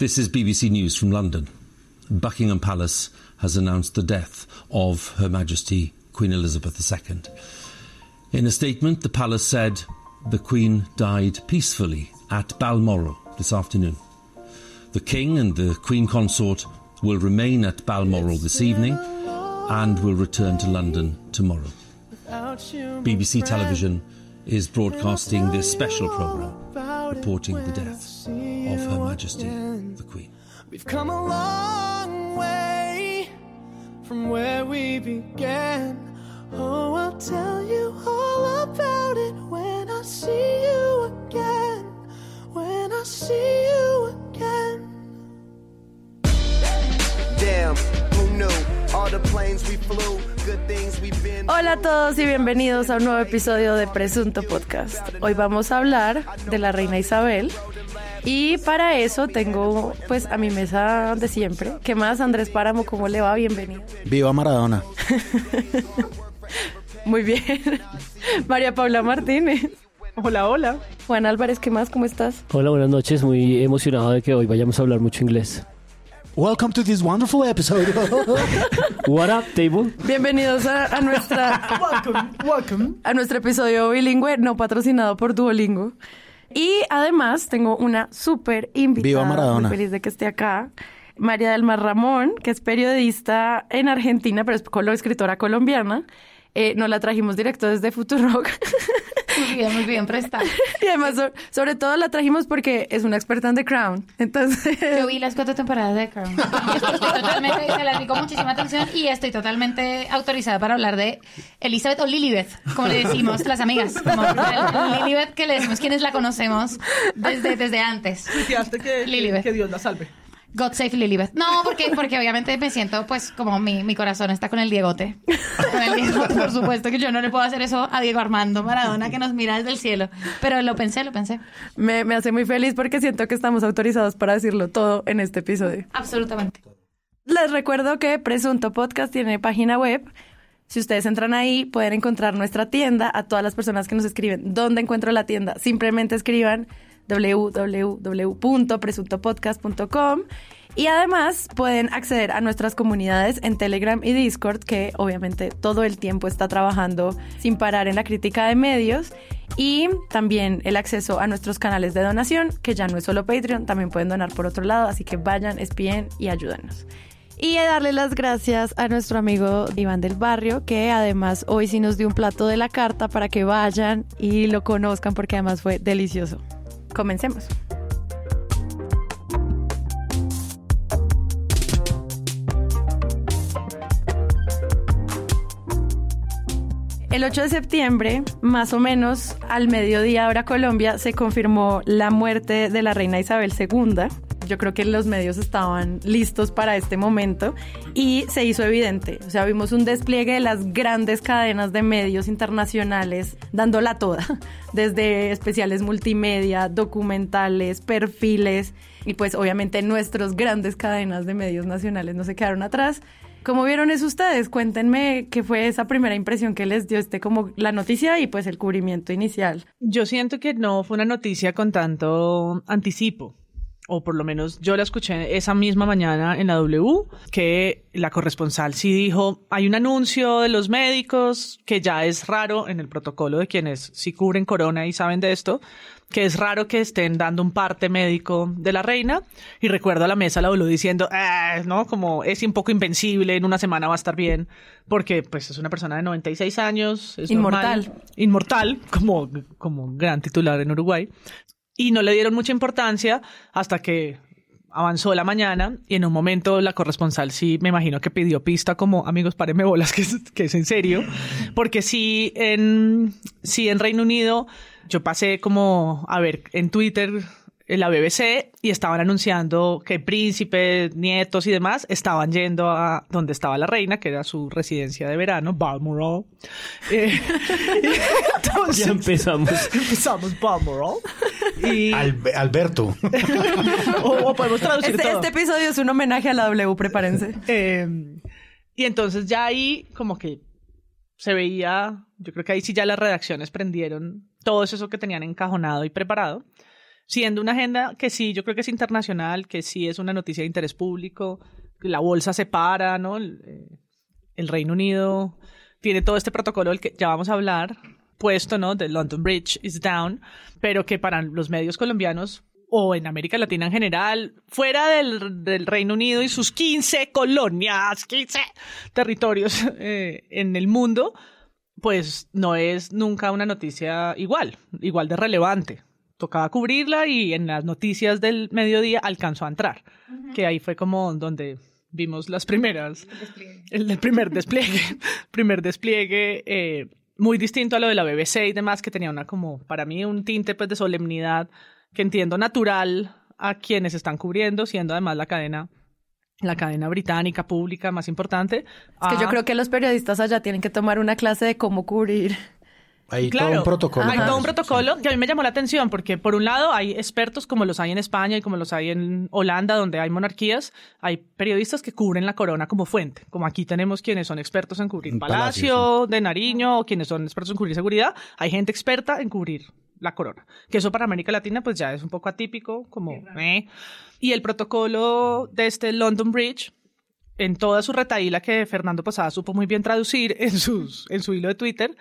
This is BBC News from London. Buckingham Palace has announced the death of Her Majesty Queen Elizabeth II. In a statement, the palace said the Queen died peacefully at Balmoral this afternoon. The King and the Queen Consort will remain at Balmoral this evening and will return to London tomorrow. BBC Television is broadcasting this special programme reporting the death of Her Majesty the Queen. We've come a long way from where we began. Oh, I'll tell you all about it when I see you again. When I see you again. Damn, who knew? All the planes we flew, good things we've been. Hola a todos y bienvenidos a un nuevo episodio de Presunto Podcast. Hoy vamos a hablar de la reina Isabel y para eso tengo pues a mi mesa de siempre. ¿Qué más Andrés Páramo? ¿Cómo le va? Bienvenido. Viva Maradona. Muy bien. María Paula Martínez. Hola, hola. Juan Álvarez, ¿qué más? ¿Cómo estás? Hola, buenas noches. Muy emocionado de que hoy vayamos a hablar mucho inglés. Welcome to this wonderful episode. What up, table? Bienvenidos a, a nuestra Welcome, welcome. a nuestro episodio bilingüe no patrocinado por Duolingo. Y además tengo una súper invitada. Viva Maradona. Muy feliz de que esté acá. María del Mar Ramón, que es periodista en Argentina, pero es colo- escritora colombiana. Eh, nos la trajimos directo desde Futurock. Muy bien, muy bien prestada. y además, so- sobre todo la trajimos porque es una experta en The Crown. Entonces, Yo vi las cuatro temporadas de Crown. Y estoy totalmente, se las vi con muchísima atención y estoy totalmente autorizada para hablar de Elizabeth o Lilibet, como le decimos las amigas. Como Lilibet, que le decimos quienes la conocemos desde, desde antes. Que, Lilibet. que Dios la salve. God save Lilibet. No, porque, porque obviamente me siento, pues, como mi, mi corazón está con el Diegote. Con el Diegote, por supuesto, que yo no le puedo hacer eso a Diego Armando Maradona, que nos mira desde el cielo. Pero lo pensé, lo pensé. me, me hace muy feliz porque siento que estamos autorizados para decirlo todo en este episodio. Absolutamente. Les recuerdo que Presunto Podcast tiene página web. Si ustedes entran ahí, pueden encontrar nuestra tienda. A todas las personas que nos escriben, ¿dónde encuentro la tienda? Simplemente escriban www.presuntopodcast.com y además pueden acceder a nuestras comunidades en Telegram y Discord, que obviamente todo el tiempo está trabajando sin parar en la crítica de medios. Y también el acceso a nuestros canales de donación, que ya no es solo Patreon, también pueden donar por otro lado, así que vayan, espíen y ayúdenos. Y darle las gracias a nuestro amigo Iván del Barrio, que además hoy sí nos dio un plato de la carta para que vayan y lo conozcan porque además fue delicioso. Comencemos. El 8 de septiembre, más o menos al mediodía hora Colombia, se confirmó la muerte de la reina Isabel II. Yo creo que los medios estaban listos para este momento y se hizo evidente. O sea, vimos un despliegue de las grandes cadenas de medios internacionales dándola toda, desde especiales multimedia, documentales, perfiles y pues obviamente nuestras grandes cadenas de medios nacionales no se quedaron atrás. ¿Cómo vieron eso ustedes? Cuéntenme qué fue esa primera impresión que les dio este como la noticia y pues el cubrimiento inicial. Yo siento que no fue una noticia con tanto anticipo. O por lo menos yo la escuché esa misma mañana en la W, que la corresponsal sí dijo, hay un anuncio de los médicos, que ya es raro en el protocolo de quienes sí cubren corona y saben de esto, que es raro que estén dando un parte médico de la reina. Y recuerdo a la mesa la W diciendo, "Ah, no, como es un poco invencible, en una semana va a estar bien, porque pues es una persona de 96 años, es Inmortal. normal, inmortal, como, como gran titular en Uruguay. Y no le dieron mucha importancia hasta que avanzó la mañana y en un momento la corresponsal sí me imagino que pidió pista como amigos párenme bolas que es, que es en serio porque sí en sí en Reino Unido yo pasé como a ver en Twitter la BBC y estaban anunciando que príncipes, nietos y demás estaban yendo a donde estaba la reina, que era su residencia de verano, Balmoral. Eh, entonces, Ya empezamos. empezamos Balmoral. Y, Albe- Alberto. o, o podemos traducir Este, todo. este episodio es un homenaje a la W, prepárense. Eh, y entonces ya ahí como que se veía, yo creo que ahí sí ya las redacciones prendieron todo eso que tenían encajonado y preparado. Siendo una agenda que sí, yo creo que es internacional, que sí es una noticia de interés público, la bolsa se para, ¿no? El, eh, el Reino Unido tiene todo este protocolo del que ya vamos a hablar, puesto, ¿no? The London Bridge is down, pero que para los medios colombianos o en América Latina en general, fuera del, del Reino Unido y sus 15 colonias, 15 territorios eh, en el mundo, pues no es nunca una noticia igual, igual de relevante. Tocaba cubrirla y en las noticias del mediodía alcanzó a entrar, que ahí fue como donde vimos las primeras, el, el primer despliegue, primer despliegue eh, muy distinto a lo de la BBC y demás, que tenía una como, para mí, un tinte pues de solemnidad que entiendo natural a quienes están cubriendo, siendo además la cadena la cadena británica pública más importante. Es que yo creo que los periodistas allá tienen que tomar una clase de cómo cubrir. Hay Claro. todo un protocolo. Hay todo un protocolo sí. que a mí me llamó la atención porque por un lado hay expertos como los hay en España y como los hay en Holanda donde hay monarquías, hay periodistas que cubren la corona como fuente, como aquí tenemos quienes son expertos en cubrir Palacio, de Nariño o quienes son expertos en cubrir seguridad, hay gente experta en cubrir la corona, que eso para América Latina pues ya es un poco atípico, como eh. y el protocolo de este London Bridge en toda su retaíla que Fernando Posada supo muy bien traducir en, sus, en su hilo de Twitter,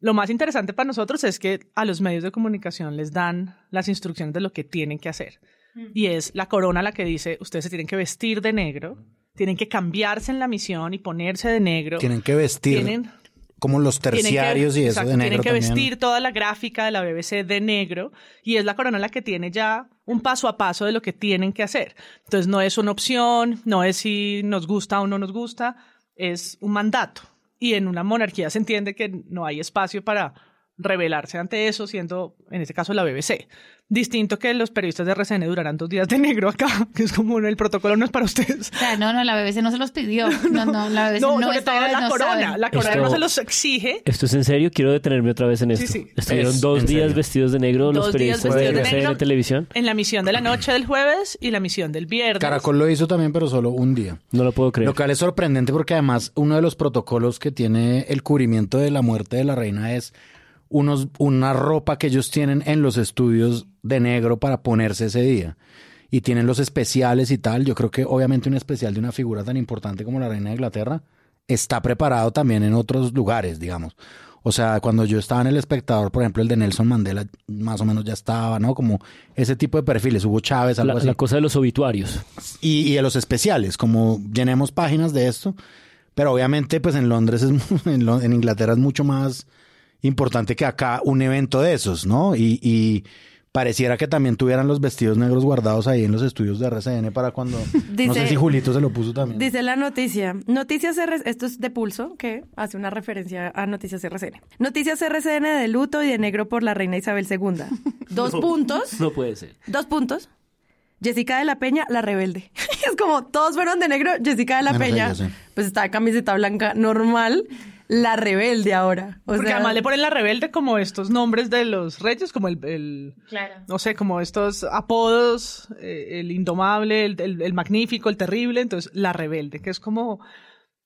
lo más interesante para nosotros es que a los medios de comunicación les dan las instrucciones de lo que tienen que hacer. Y es la corona la que dice, ustedes se tienen que vestir de negro, tienen que cambiarse en la misión y ponerse de negro. Tienen que vestir Tienen- como los que- terciarios y eso exacto, de negro Tienen que también. vestir toda la gráfica de la BBC de negro y es la corona la que tiene ya un paso a paso de lo que tienen que hacer. Entonces no es una opción, no es si nos gusta o no nos gusta, es un mandato. Y en una monarquía se entiende que no hay espacio para rebelarse ante eso, siendo en este caso la BBC. Distinto que los periodistas de RCN durarán dos días de negro acá, que es como el protocolo no es para ustedes. O sea, no, no, la BBC no se los pidió. No, no, la BBC No, no, sobre todo la no corona. saben. La corona Esto- no se los exige. ¿Esto es en serio? Quiero detenerme otra vez en Sí, esto. sí. Estuvieron Es dos en días serio. vestidos de negro los Dos días periodistas de de RCN negro. Televisión. En la misión de la noche del jueves y la misión del viernes. Caracol lo hizo también, pero solo un día. No lo puedo creer. Lo cual es sorprendente porque además uno de los protocolos que tiene el cubrimiento de la muerte de la reina es unos, una ropa que ellos tienen en los estudios de negro para ponerse ese día. Y tienen los especiales y tal. Yo creo que obviamente un especial de una figura tan importante como la reina de Inglaterra está preparado también en otros lugares, digamos. O sea, cuando yo estaba en El Espectador, por ejemplo, el de Nelson Mandela más o menos ya estaba, ¿no? Como ese tipo de perfiles. Hugo Chávez, algo la, así la cosa de los obituarios. y, y de los especiales, como llenemos páginas de esto, pero obviamente pues en Londres, es, en Inglaterra es mucho más importante que acá un evento de esos, ¿no? Y, y pareciera que también tuvieran los vestidos negros guardados ahí en los estudios de RCN para cuando... no Dice- sé si Julito se lo puso también. Dice la noticia. Noticias RCN, esto es de pulso, que hace una referencia a Noticias RCN. Noticias RCN de luto y de negro por la reina Isabel II. Dos puntos. No puede ser. Dos puntos. Jessica de la Peña, la rebelde. es como, todos fueron de negro, Jessica de la Peña. Pues está de camiseta blanca normal, la rebelde ahora. O Porque sea, además le ponen la rebelde como estos nombres de los reyes, como el, el- Claro. no sé, como estos apodos, eh, el indomable, el, el- el magnífico, el terrible, entonces la rebelde, que es como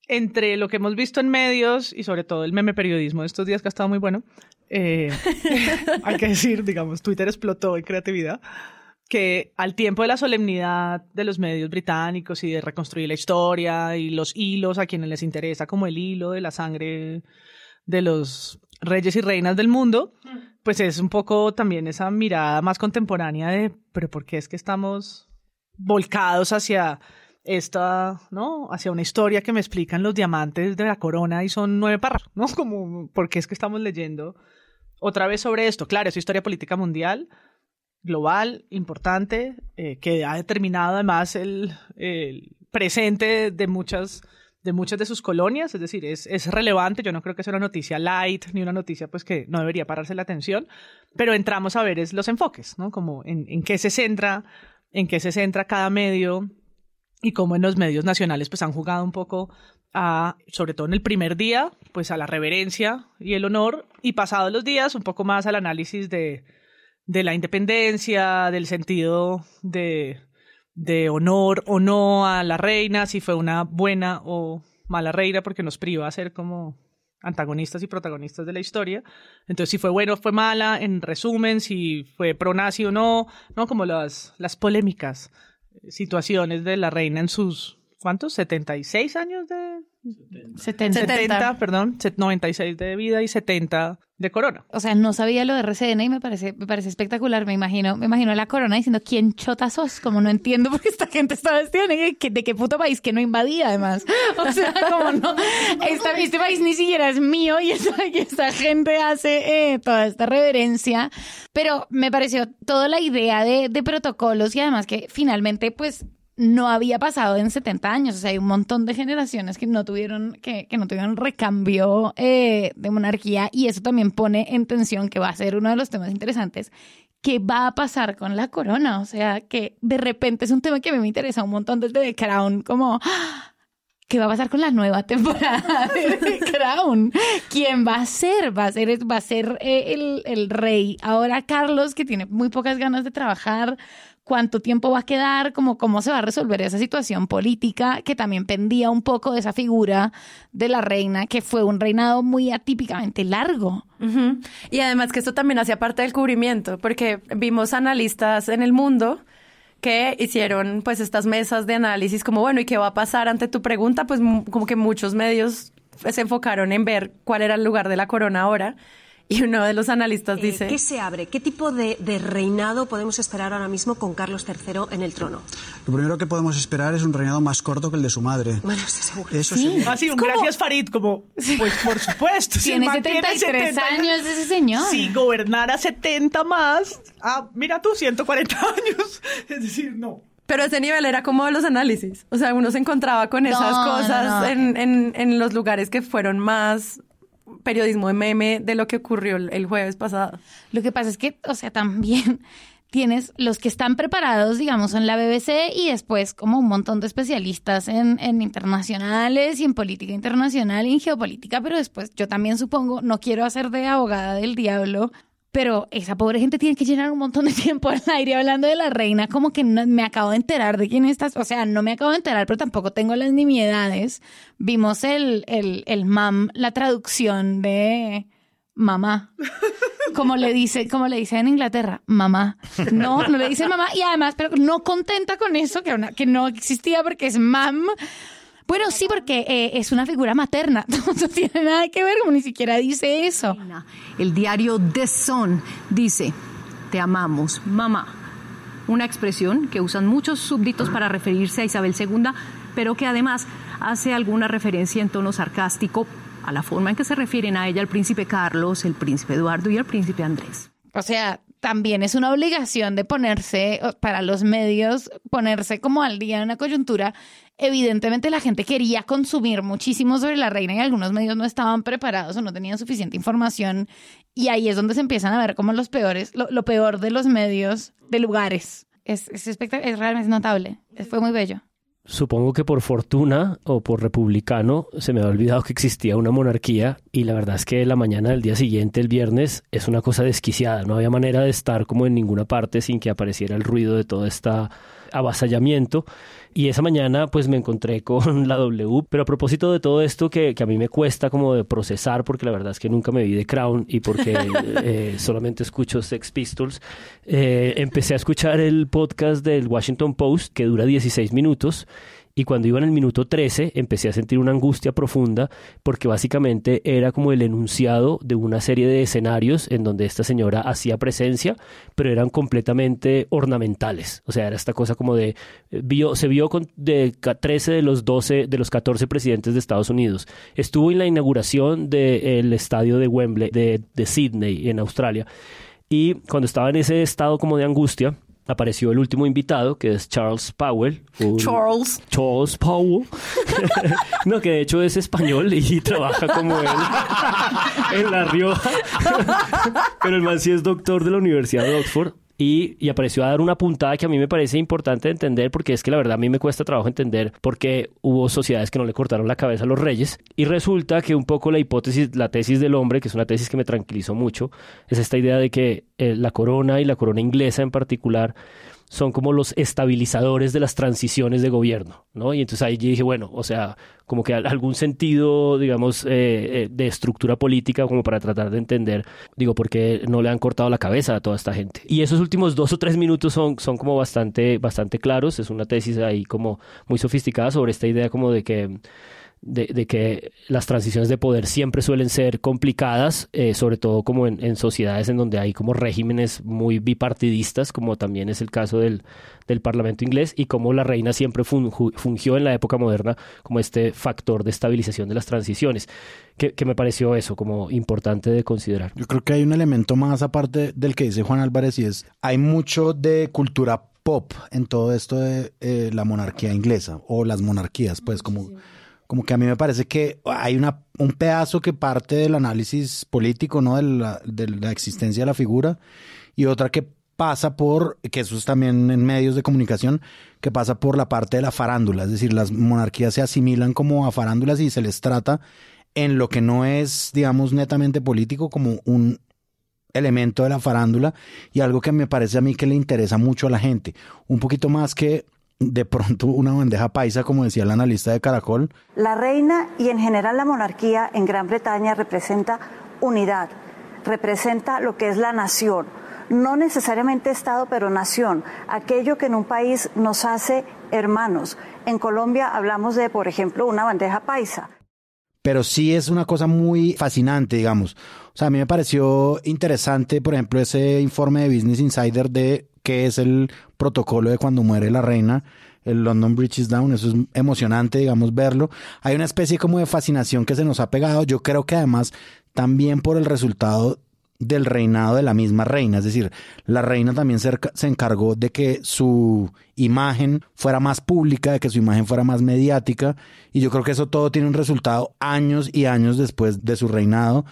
entre lo que hemos visto en medios y sobre todo el meme periodismo de estos días que ha estado muy bueno, eh, hay que decir, digamos, Twitter explotó en creatividad, que al tiempo de la solemnidad de los medios británicos y de reconstruir la historia y los hilos a quienes les interesa, como el hilo de la sangre de los reyes y reinas del mundo, pues es un poco también esa mirada más contemporánea de, pero ¿por qué es que estamos volcados hacia esta, ¿no? Hacia una historia que me explican los diamantes de la corona y son nueve párrafos, ¿no? Como, ¿por qué es que estamos leyendo otra vez sobre esto? Claro, es historia política mundial, global, importante, eh, que ha determinado además el, el presente de muchas de muchas de sus colonias, es decir, es, es relevante, yo no creo que sea una noticia light, ni una noticia pues que no debería pararse la atención, pero entramos a ver es los enfoques, ¿no? Como en, en qué se centra, en qué se centra cada medio y cómo en los medios nacionales pues han jugado un poco a, sobre todo en el primer día, pues a la reverencia y el honor, y pasados los días un poco más al análisis de, de la independencia, del sentido de, de honor o no a la reina, si fue una buena o mala reina, porque nos priva a ser como antagonistas y protagonistas de la historia. Entonces, si fue bueno o fue mala, en resumen, si fue pro-nazi o no, ¿no? Como las, las polémicas situaciones de la reina en sus, ¿cuántos? 76 años de... 70. 70, perdón, 96 de vida y 70 de corona. O sea, no sabía lo de RCN y me parece, me parece espectacular. Me imagino, me imagino la corona diciendo quién chota sos, como no entiendo por qué esta gente está vestida, de qué, de qué puto país que no invadía además. O sea, como no, esta- este país ni siquiera es mío y esta, y esta gente hace eh, toda esta reverencia. Pero me pareció toda la idea de, de protocolos y además que finalmente pues no había pasado en 70 años. O sea, hay un montón de generaciones que no tuvieron, que, que no tuvieron recambio eh, de monarquía y eso también pone en tensión, que va a ser uno de los temas interesantes, qué va a pasar con la corona. O sea, que de repente es un tema que a mí me interesa un montón desde The Crown, como... ¡ah! ¿Qué va a pasar con la nueva temporada de The Crown? ¿Quién va a ser? ¿Va a ser, va a ser eh, el, el rey? Ahora Carlos, que tiene muy pocas ganas de trabajar, ¿cuánto tiempo va a quedar? ¿Cómo, ¿Cómo se va a resolver esa situación política que también pendía un poco de esa figura de la reina, que fue un reinado muy atípicamente largo? Y además que esto también hacía parte del cubrimiento, porque vimos analistas en el mundo que hicieron pues estas mesas de análisis como, bueno, ¿y qué va a pasar ante tu pregunta? Pues como que muchos medios se enfocaron en ver cuál era el lugar de la corona ahora. Y uno de los analistas Eh, dice... ¿Qué se abre? ¿Qué tipo de, de reinado podemos esperar ahora mismo con Carlos III en el trono? Lo primero que podemos esperar es un reinado más corto que el de su madre. Bueno, estoy seguro. Eso sí. Ah, sí, un gracias Farid, como, pues por supuesto. si Tiene mantiene 73 años ese señor. Si gobernara 70 más, ah, mira tú, 140 años. Es decir, no. Pero ese nivel era como de los análisis. O sea, uno se encontraba con esas No, no, cosas no. En, en, en los lugares que fueron más periodismo meme de lo que ocurrió el, jueves pasado. Lo que pasa es que, o sea, también tienes los que están preparados, digamos, en la BBC y después como un montón de especialistas en, en internacionales y en política internacional y en geopolítica, pero después yo también supongo, no quiero hacer de abogada del diablo, pero esa pobre gente tiene que llenar un montón de tiempo al aire hablando de la reina, como que no- me acabo de enterar de quién estás, o sea, no me acabo de enterar, pero tampoco tengo las nimiedades. Vimos el, el, el MAM, la traducción de mamá. Como le dice, como le dice en Inglaterra, mamá. No, no le dice mamá y además, pero no contenta con eso, que, una- que no existía porque es mam. Bueno, sí, porque eh, es una figura materna. No tiene nada que ver, como ni siquiera dice eso. El diario The Sun dice, te amamos, mamá. Una expresión que usan muchos súbditos para referirse a Isabel II, pero que además hace alguna referencia en tono sarcástico a la forma en que se refieren a ella el príncipe Carlos, el príncipe Eduardo y el príncipe Andrés. O sea, también es una obligación de ponerse, para los medios, ponerse como al día en una coyuntura. Evidentemente la gente quería consumir muchísimo sobre la reina y algunos medios no estaban preparados o no tenían suficiente información. Y ahí es donde se empiezan a ver como los peores, lo, lo peor de los medios, de lugares. Es, es, espectac- es realmente notable. Fue muy bello. Supongo que por fortuna o por republicano se me ha olvidado que existía una monarquía y la verdad es que la mañana del día siguiente, el viernes, es una cosa desquiciada. No había manera de estar como en ninguna parte sin que apareciera el ruido de todo este avasallamiento. Y esa mañana pues me encontré con la W. Pero a propósito de todo esto que, que a mí me cuesta como de procesar porque la verdad es que nunca me vi de Crown y porque eh, solamente escucho Sex Pistols, eh, empecé a escuchar el podcast del Washington Post que dura 16 minutos. Y cuando iba en el minuto 13 empecé a sentir una angustia profunda porque básicamente era como el enunciado de una serie de escenarios en donde esta señora hacía presencia, pero eran completamente ornamentales. O sea, era esta cosa como de... eh, Vio, se vio con de ca- 13 de los 12, de los 14 presidentes de Estados Unidos. Estuvo en la inauguración del estadio de Wembley, de, de Sydney, en Australia. Y cuando estaba en ese estado como de angustia, apareció el último invitado, que es Charles Powell. Charles. Charles Powell. no, que de hecho es español y trabaja como en, en La Rioja. Pero el man sí es doctor de la Universidad de Oxford. Y, apareció a dar una puntada que a mí me parece importante entender porque es que la verdad a mí me cuesta trabajo entender por qué hubo sociedades que no le cortaron la cabeza a los reyes. Y resulta que un poco la hipótesis, la tesis del hombre, que es una tesis que me tranquilizó mucho, es esta idea de que eh, la corona y la corona inglesa en particular son como los estabilizadores de las transiciones de gobierno, ¿no? Y entonces ahí dije, bueno, o sea, como que algún sentido, digamos, eh, eh, de estructura política como para tratar de entender, digo, por qué no le han cortado la cabeza a toda esta gente. Y esos últimos dos o tres minutos son, son como bastante, bastante claros, es una tesis ahí como muy sofisticada sobre esta idea como de que de, que las transiciones de poder siempre suelen ser complicadas, eh, sobre todo como en, sociedades en donde hay como regímenes muy bipartidistas, como también es el caso del, del Parlamento inglés, y como la reina siempre fungió en la época moderna como este factor de estabilización de las transiciones, que, me pareció eso como importante de considerar. Yo creo que hay un elemento más aparte del que dice Juan Álvarez y es, hay mucho de cultura pop en todo esto de eh, la monarquía inglesa o las monarquías, pues como como que a mí me parece que hay una, un pedazo que parte del análisis político, ¿no? De la, de la existencia de la figura, y otra que pasa por, que eso es también en medios de comunicación, que pasa por la parte de la farándula, es decir, las monarquías se asimilan como a farándulas y se les trata en lo que no es, digamos, netamente político como un elemento de la farándula y algo que me parece a mí que le interesa mucho a la gente, un poquito más que de pronto una bandeja paisa, como decía el analista de Caracol. La reina y en general la monarquía en Gran Bretaña representa unidad, representa lo que es la nación, no necesariamente Estado, pero nación, aquello que en un país nos hace hermanos. En Colombia hablamos de, por ejemplo, una bandeja paisa. Pero sí es una cosa muy fascinante, digamos. O sea, a mí me pareció interesante, por ejemplo, ese informe de Business Insider de qué es el protocolo de cuando muere la reina, el London Bridge is Down, eso es emocionante, digamos, verlo. Hay una especie como de fascinación que se nos ha pegado, yo creo que además también por el resultado del reinado de la misma reina, es decir, la reina también se, se, encargó de que su imagen fuera más pública, de que su imagen fuera más mediática, y yo creo que eso todo tiene un resultado años y años después de su reinado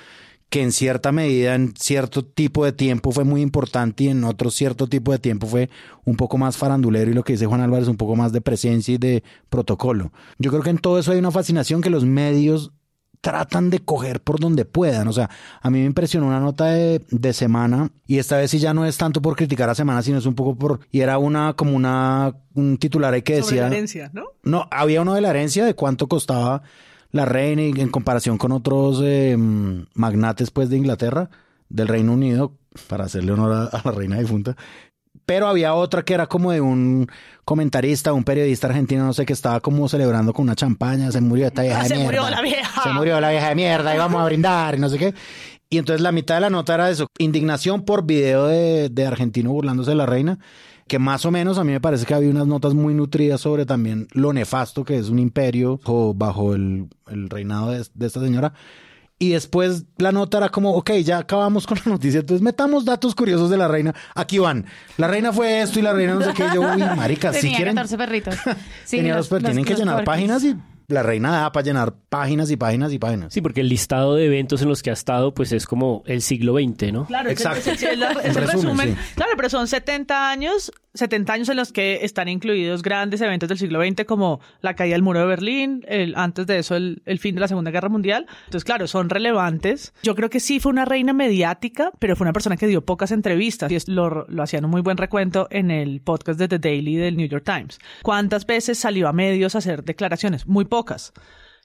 que en cierta medida, en cierto tipo de tiempo fue muy importante y en otro cierto tipo de tiempo fue un poco más farandulero y lo que dice Juan Álvarez, un poco más de presencia y de protocolo. Yo creo que en todo eso hay una fascinación que los medios tratan de coger por donde puedan. O sea, a mí me impresionó una nota de, de, semana y esta vez sí ya no es tanto por criticar a semana, sino es un poco por... Y era una como una un titular ahí que decía... Sobre la herencia, ¿no? No, había uno de la herencia de cuánto costaba la reina y en comparación con otros eh, magnates pues de Inglaterra, del Reino Unido, para hacerle honor a, la reina difunta. Pero había otra que era como de un comentarista, un periodista argentino, no sé, que estaba como celebrando con una champaña, se murió esta vieja de se mierda. Se murió la vieja. Se murió la vieja de mierda y vamos a brindar y no sé qué. Y entonces la mitad de la nota era eso, indignación por video de, de argentino burlándose de la reina que más o menos a mí me parece que había unas notas muy nutridas sobre también lo nefasto que es un imperio bajo el, reinado de, esta señora. Y después la nota era como, ok, ya acabamos con la noticia, entonces metamos datos curiosos de la reina. Aquí van. La reina fue esto y la reina no sé qué. Yo, uy, marica, si quieren... 14 perritos. Sí, Tenía los, tienen que llenar páginas y la reina da para llenar páginas y páginas y páginas. Sí, porque el listado de eventos en los que ha estado, pues es como el siglo XX, ¿no? Claro, exacto. Es, el, resumen. Claro, pero son 70 años 70 años en los que están incluidos grandes eventos del siglo XX como la caída del muro de Berlín, el, antes de eso el, fin de la Segunda Guerra Mundial. Entonces, claro, son relevantes. Yo creo que sí fue una reina mediática, pero fue una persona que dio pocas entrevistas y lo, lo hacían un muy buen recuento en el podcast de The Daily del New York Times. ¿Cuántas veces salió a medios a hacer declaraciones? Muy pocas.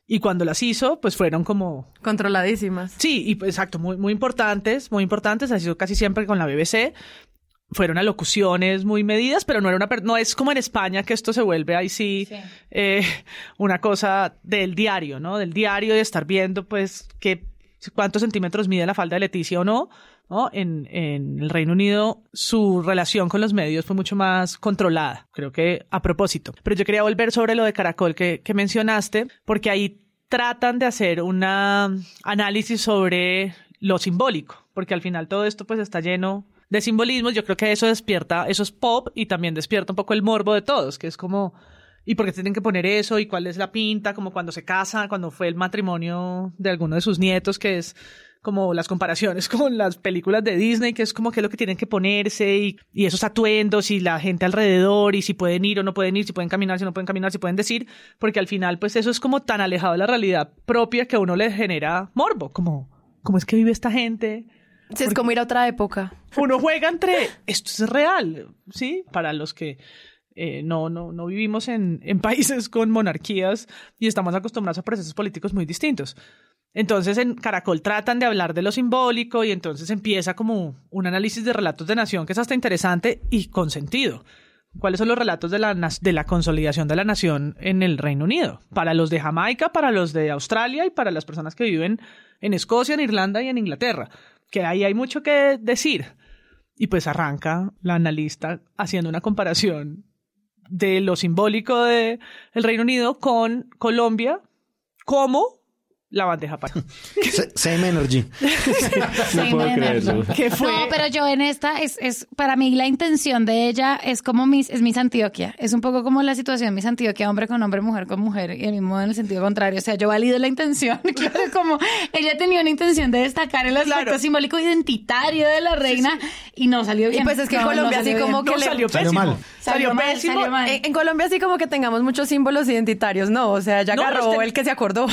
Y cuando las hizo, pues fueron como... Controladísimas. Sí, y pues, exacto, muy, muy importantes, muy importantes. Ha sido casi siempre con la BBC fueron alocuciones muy medidas, pero no era una no es como en España que esto se vuelve ahí sí, Eh, una cosa del diario, ¿no? Del diario de estar viendo pues qué cuántos centímetros mide la falda de Leticia o no. ¿no? En, en el Reino Unido su relación con los medios fue mucho más controlada, creo que a propósito. Pero yo quería volver sobre lo de Caracol que, que mencionaste, porque ahí tratan de hacer un análisis sobre lo simbólico, porque al final todo esto pues está lleno de simbolismos, yo creo que eso despierta, eso es pop y también despierta un poco el morbo de todos, que es como, ¿y por qué tienen que poner eso? ¿Y cuál es la pinta? Como cuando se casa, cuando fue el matrimonio de alguno de sus nietos, que es como las comparaciones con las películas de Disney, que es como que es lo que tienen que ponerse y, y, esos atuendos y la gente alrededor y si pueden ir o no pueden ir, si pueden caminar, si no pueden caminar, si pueden decir, porque al final pues eso es como tan alejado de la realidad propia que a uno le genera morbo, como, ¿cómo es que vive esta gente? Es como ir a otra época. Uno juega entre, esto es real, ¿sí? Para los que eh, no, no, no vivimos en, en países con monarquías y estamos acostumbrados a procesos políticos muy distintos. Entonces en Caracol tratan de hablar de lo simbólico y entonces empieza como un análisis de relatos de nación que es hasta interesante y con sentido. ¿Cuáles son los relatos de la, de la consolidación de la nación en el Reino Unido? Para los de Jamaica, para los de Australia y para las personas que viven en Escocia, en Irlanda y en Inglaterra. Que ahí hay mucho que decir. Y pues arranca la analista haciendo una comparación de lo simbólico del Reino Unido con Colombia como la bandeja paisa. S- Same energy. Sí, puedo me creerlo. enerva. ¿Qué fue? No, pero yo en esta es, es para mí la intención de ella es como mis, es Miss Antioquia. Es un poco como la situación Miss Antioquia, hombre con hombre, mujer con mujer, y el mismo en el sentido contrario. O sea, yo valido la intención. Claro, como ella tenía una intención de destacar el aspecto Claro. simbólico identitario de la reina y no salió bien. Y pues es que No, no Colombia salió así como bien. que No, le- salió Salió pésimo. mal. Salió, Salió mal, pésimo. salió mal. En, en Colombia así como que tengamos muchos símbolos identitarios, no, o sea, ya No, agarró el que se acordó.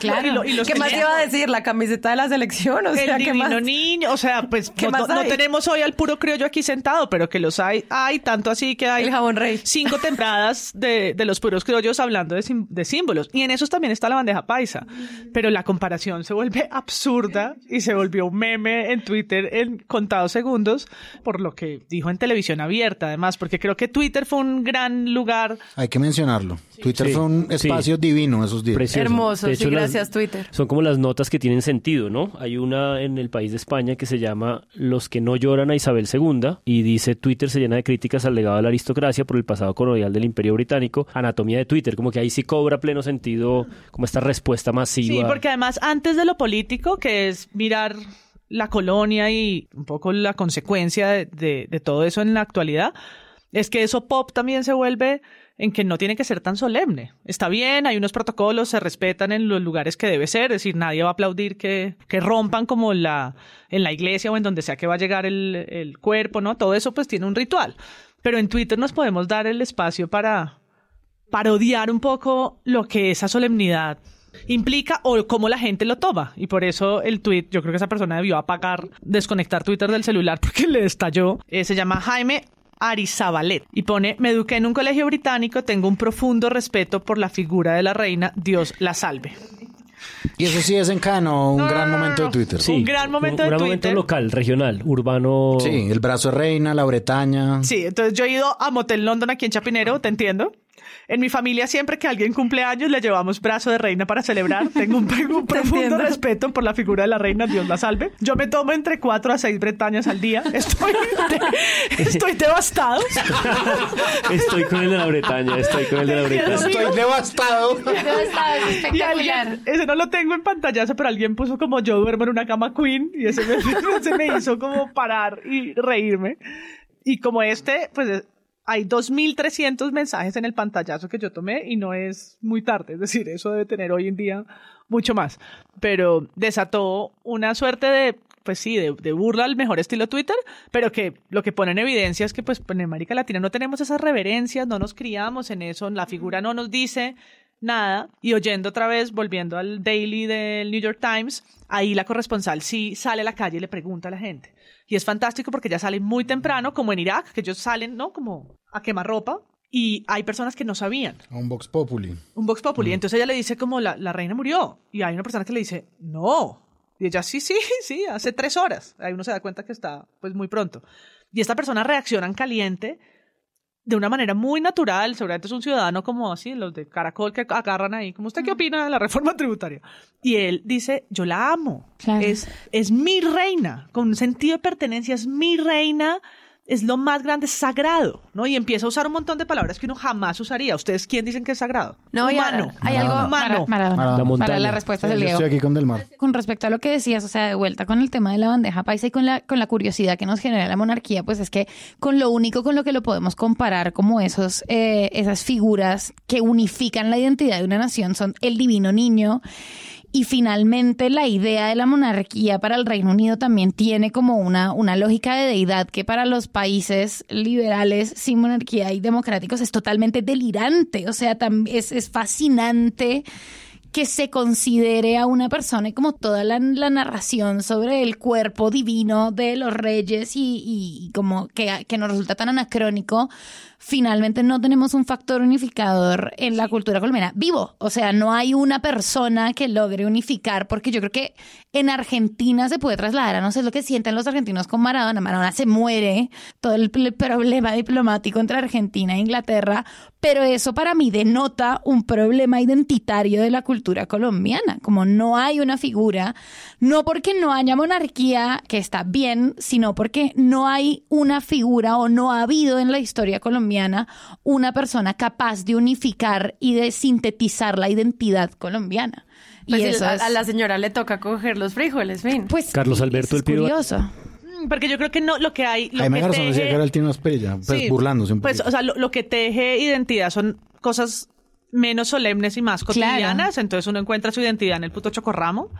claro. Y lo- y los ¿Qué más iba a decir? La camiseta de la selección, o sea, el ¿qué más? niño, o sea, pues ¿Qué no, más no hay? tenemos hoy al puro criollo aquí sentado, pero que los hay, hay tanto así que hay El jabón rey. cinco temporadas de, de los puros criollos hablando de, sim- de símbolos. Y en esos también está la bandeja paisa. Pero la comparación se vuelve absurda y se volvió un meme en Twitter en contados segundos por lo que dijo en televisión abierta, además, porque creo que Twitter fue un gran lugar Hay que mencionarlo. Twitter Sí, fue un sí. espacio divino esos días. Precioso. Hermoso, sí, las- gracias Twitter. Son como las notas que tienen sentido, ¿no? Hay una en el país de España que se llama Los que no lloran a Isabel II y dice Twitter se llena de críticas al legado de la aristocracia por el pasado colonial del Imperio Británico. Anatomía de Twitter, como que ahí sí cobra pleno sentido como esta respuesta masiva. Sí, porque además antes de lo político, que es mirar la colonia y un poco la consecuencia de, de- de todo eso en la actualidad, es que eso pop también se vuelve en que no tiene que ser tan solemne. Está bien, hay unos protocolos, se respetan en los lugares que debe ser, es decir, nadie va a aplaudir que, que rompan como la, en la iglesia o en donde sea que va a llegar el, el cuerpo, ¿no? Todo eso pues tiene un ritual. Pero en Twitter nos podemos dar el espacio para, parodiar un poco lo que esa solemnidad implica o cómo la gente lo toma. Y por eso el tweet, yo creo que esa persona debió apagar, desconectar Twitter del celular porque le estalló. Eh, se llama Jaime Arizabalet y pone, me eduqué en un colegio británico, tengo un profundo respeto por la figura de la reina, Dios la salve. Y eso sí desencadenó un No, gran no, no, momento no. de Twitter. Sí, un gran momento un de gran momento Twitter. local, regional, urbano. Sí, el brazo de reina, la Bretaña. Sí, entonces yo he ido a Motel London aquí en Chapinero, te entiendo. En mi familia siempre que alguien cumple años le llevamos brazo de reina para celebrar. Tengo un, profundo entiendo. respeto por la figura de la reina, Dios la salve. Yo me tomo entre cuatro a seis bretañas al día. Estoy, de- estoy devastado. Estoy con el de la Bretaña, estoy con el de la Bretaña. Estoy devastado. Está Y espectacular. alguien, ese no lo tengo en pantallazo, pero alguien puso como yo duermo en una cama queen y ese me, ese me hizo como parar y reírme. Y como este, pues es- hay 2.300 mensajes en el pantallazo que yo tomé y no es muy tarde, es decir, eso debe tener hoy en día mucho más. Pero desató una suerte de, pues sí, de, de burla al mejor estilo Twitter, pero que lo que pone en evidencia es que pues en América Latina no tenemos esas reverencias, no nos criamos en eso, la figura no nos dice nada. Y oyendo otra vez, volviendo al daily del New York Times, ahí la corresponsal sí sale a la calle y le pregunta a la gente. Y es fantástico porque ya salen muy temprano, como en Irak, que ellos salen, ¿no? Como a quemar ropa. Y hay personas que no sabían. Un Vox Populi. Un Vox Populi. Entonces ella le dice como la, la reina murió. Y hay una persona que le dice, no. Y ella, sí, sí, sí, hace tres horas. Ahí uno se da cuenta que está pues muy pronto. Y esta persona reacciona en caliente de una manera muy natural. Seguramente es un ciudadano como así, los de Caracol que agarran ahí. como ¿Usted qué opina de la reforma tributaria? Y él dice, yo la amo. Claro. Es, es mi reina. Con un sentido de pertenencia, es mi reina. Es lo más grande, es sagrado, ¿no? Y empieza a usar un montón de palabras que uno jamás usaría. ¿Ustedes quién dicen que es sagrado? No, Humano. hay algo- Humano. Maradona. La montaña. Para la respuesta Sí, del Diego. estoy aquí con Del Mar. Con respecto a lo que decías, o sea, de vuelta con el tema de la bandeja paisa y con la, con la curiosidad que nos genera la monarquía, pues es que con lo único con lo que lo podemos comparar como esos, eh, esas figuras que unifican la identidad de una nación son el divino niño. Y finalmente la idea de la monarquía para el Reino Unido también tiene como una, una lógica de deidad que para los países liberales sin monarquía y democráticos es totalmente delirante. O sea, es, es fascinante que se considere a una persona y como toda la, narración sobre el cuerpo divino de los reyes y, como que nos resulta tan anacrónico, finalmente no tenemos un factor unificador en la cultura colombiana. Vivo. O sea, no hay una persona que logre unificar, porque yo creo que en Argentina se puede trasladar. A no sé lo que sienten los argentinos con Maradona. Maradona se muere, todo el problema diplomático entre Argentina e Inglaterra, pero eso para mí denota un problema identitario de la cultura colombiana, como no hay una figura, no porque no haya monarquía, que está bien, sino porque no hay una figura o no ha habido en la historia colombiana una persona capaz de unificar y de sintetizar la identidad colombiana. Pues y sí, eso a, es a la señora le toca coger los frijoles, fin. Pues Carlos Alberto el Pío. curioso. Mm, Porque yo creo que no, lo que hay. Lo Jaime que Garzón decía teje- que era el Tino Asprilla, pues Sí, burlándose un Pues, poquito. o sea, lo, lo que teje identidad son cosas menos solemnes y más cotidianas. Entonces uno encuentra su identidad en el puto chocorramo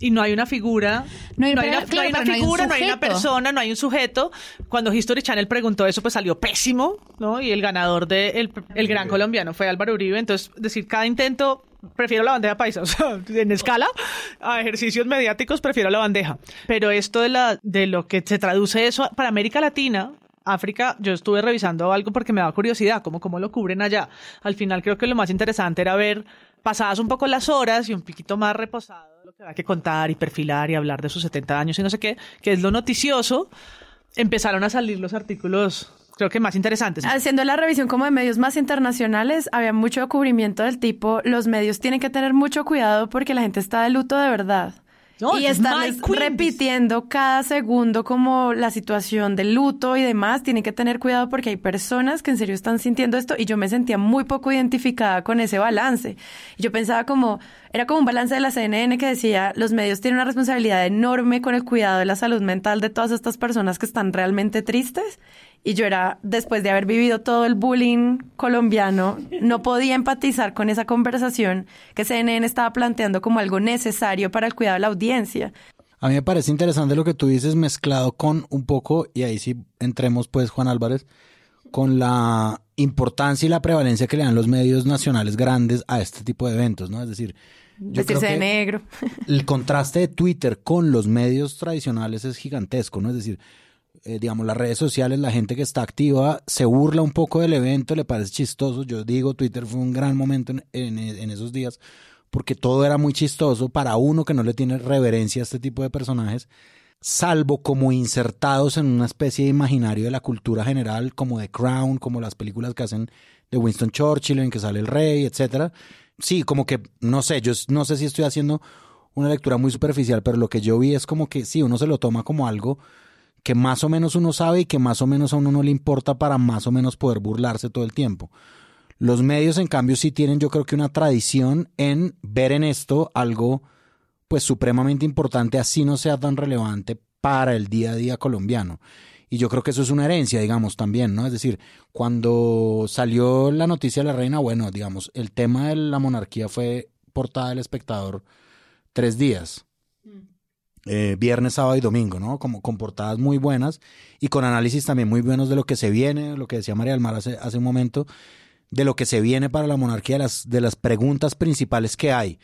y no hay una figura, No hay- una, claro, no hay una pero no hay un figura, no hay una persona, no hay un sujeto. Cuando History Channel preguntó eso, pues salió pésimo, ¿no? Y el ganador del el, el gran colombiano fue Álvaro Uribe. Entonces, decir, cada intento prefiero la bandeja paisa, o sea, en escala a ejercicios mediáticos prefiero la bandeja. Pero esto de la de lo que se traduce eso para América Latina, África, yo estuve revisando algo porque me daba curiosidad, como cómo lo cubren allá. Al final creo que lo más interesante era ver pasadas un poco las horas y un poquito más reposado lo que había que contar y perfilar y hablar de sus 70 años y no sé qué, que es lo noticioso. Empezaron a salir los artículos, creo que más interesantes. Haciendo la revisión como de medios más internacionales, había mucho cubrimiento del tipo, los medios tienen que tener mucho cuidado porque la gente está de luto de verdad. No, y es estarles repitiendo cada segundo como la situación del luto y demás, tienen que tener cuidado porque hay personas que en serio están sintiendo esto y yo me sentía muy poco identificada con ese balance. Yo pensaba como, era como un balance de la CNN que decía, los medios tienen una responsabilidad enorme con el cuidado de la salud mental de todas estas personas que están realmente tristes. Y yo era, después de haber vivido todo el bullying colombiano, no podía empatizar con esa conversación que CNN estaba planteando como algo necesario para el cuidado de la audiencia. A mí me parece interesante lo que tú dices mezclado con un poco, y ahí sí entremos pues Juan Álvarez, con la importancia y la prevalencia que le dan los medios nacionales grandes a este tipo de eventos, ¿no? Es decir, yo creo Vestirse de que negro. el contraste de Twitter con los medios tradicionales es gigantesco, ¿no? Es decir, eh, digamos, las redes sociales, la gente que está activa se burla un poco del evento, le parece chistoso. Yo digo, Twitter fue un gran momento en, esos días porque todo era muy chistoso para uno que no le tiene reverencia a este tipo de personajes, salvo como insertados en una especie de imaginario de la cultura general, como The Crown, como las películas que hacen de Winston Churchill, en que sale el rey, etcétera. Sí, como que, no sé, yo no sé si estoy haciendo una lectura muy superficial, pero lo que yo vi es como que sí, uno se lo toma como algo que más o menos uno sabe y que más o menos a uno no le importa para más o menos poder burlarse todo el tiempo. Los medios, en cambio, sí tienen yo creo que una tradición en ver en esto algo pues supremamente importante, así no sea tan relevante para el día a día colombiano. Y yo creo que eso es una herencia, digamos, también, ¿no? Es decir, cuando salió la noticia de la reina, bueno, digamos, el tema de la monarquía fue portada del espectador tres días. Eh, viernes, sábado y domingo, ¿no? Como con portadas muy buenas y con análisis también muy buenos de lo que se viene, lo que decía María del Mar hace, hace un momento, de lo que se viene para la monarquía, de las, de las preguntas principales que hay.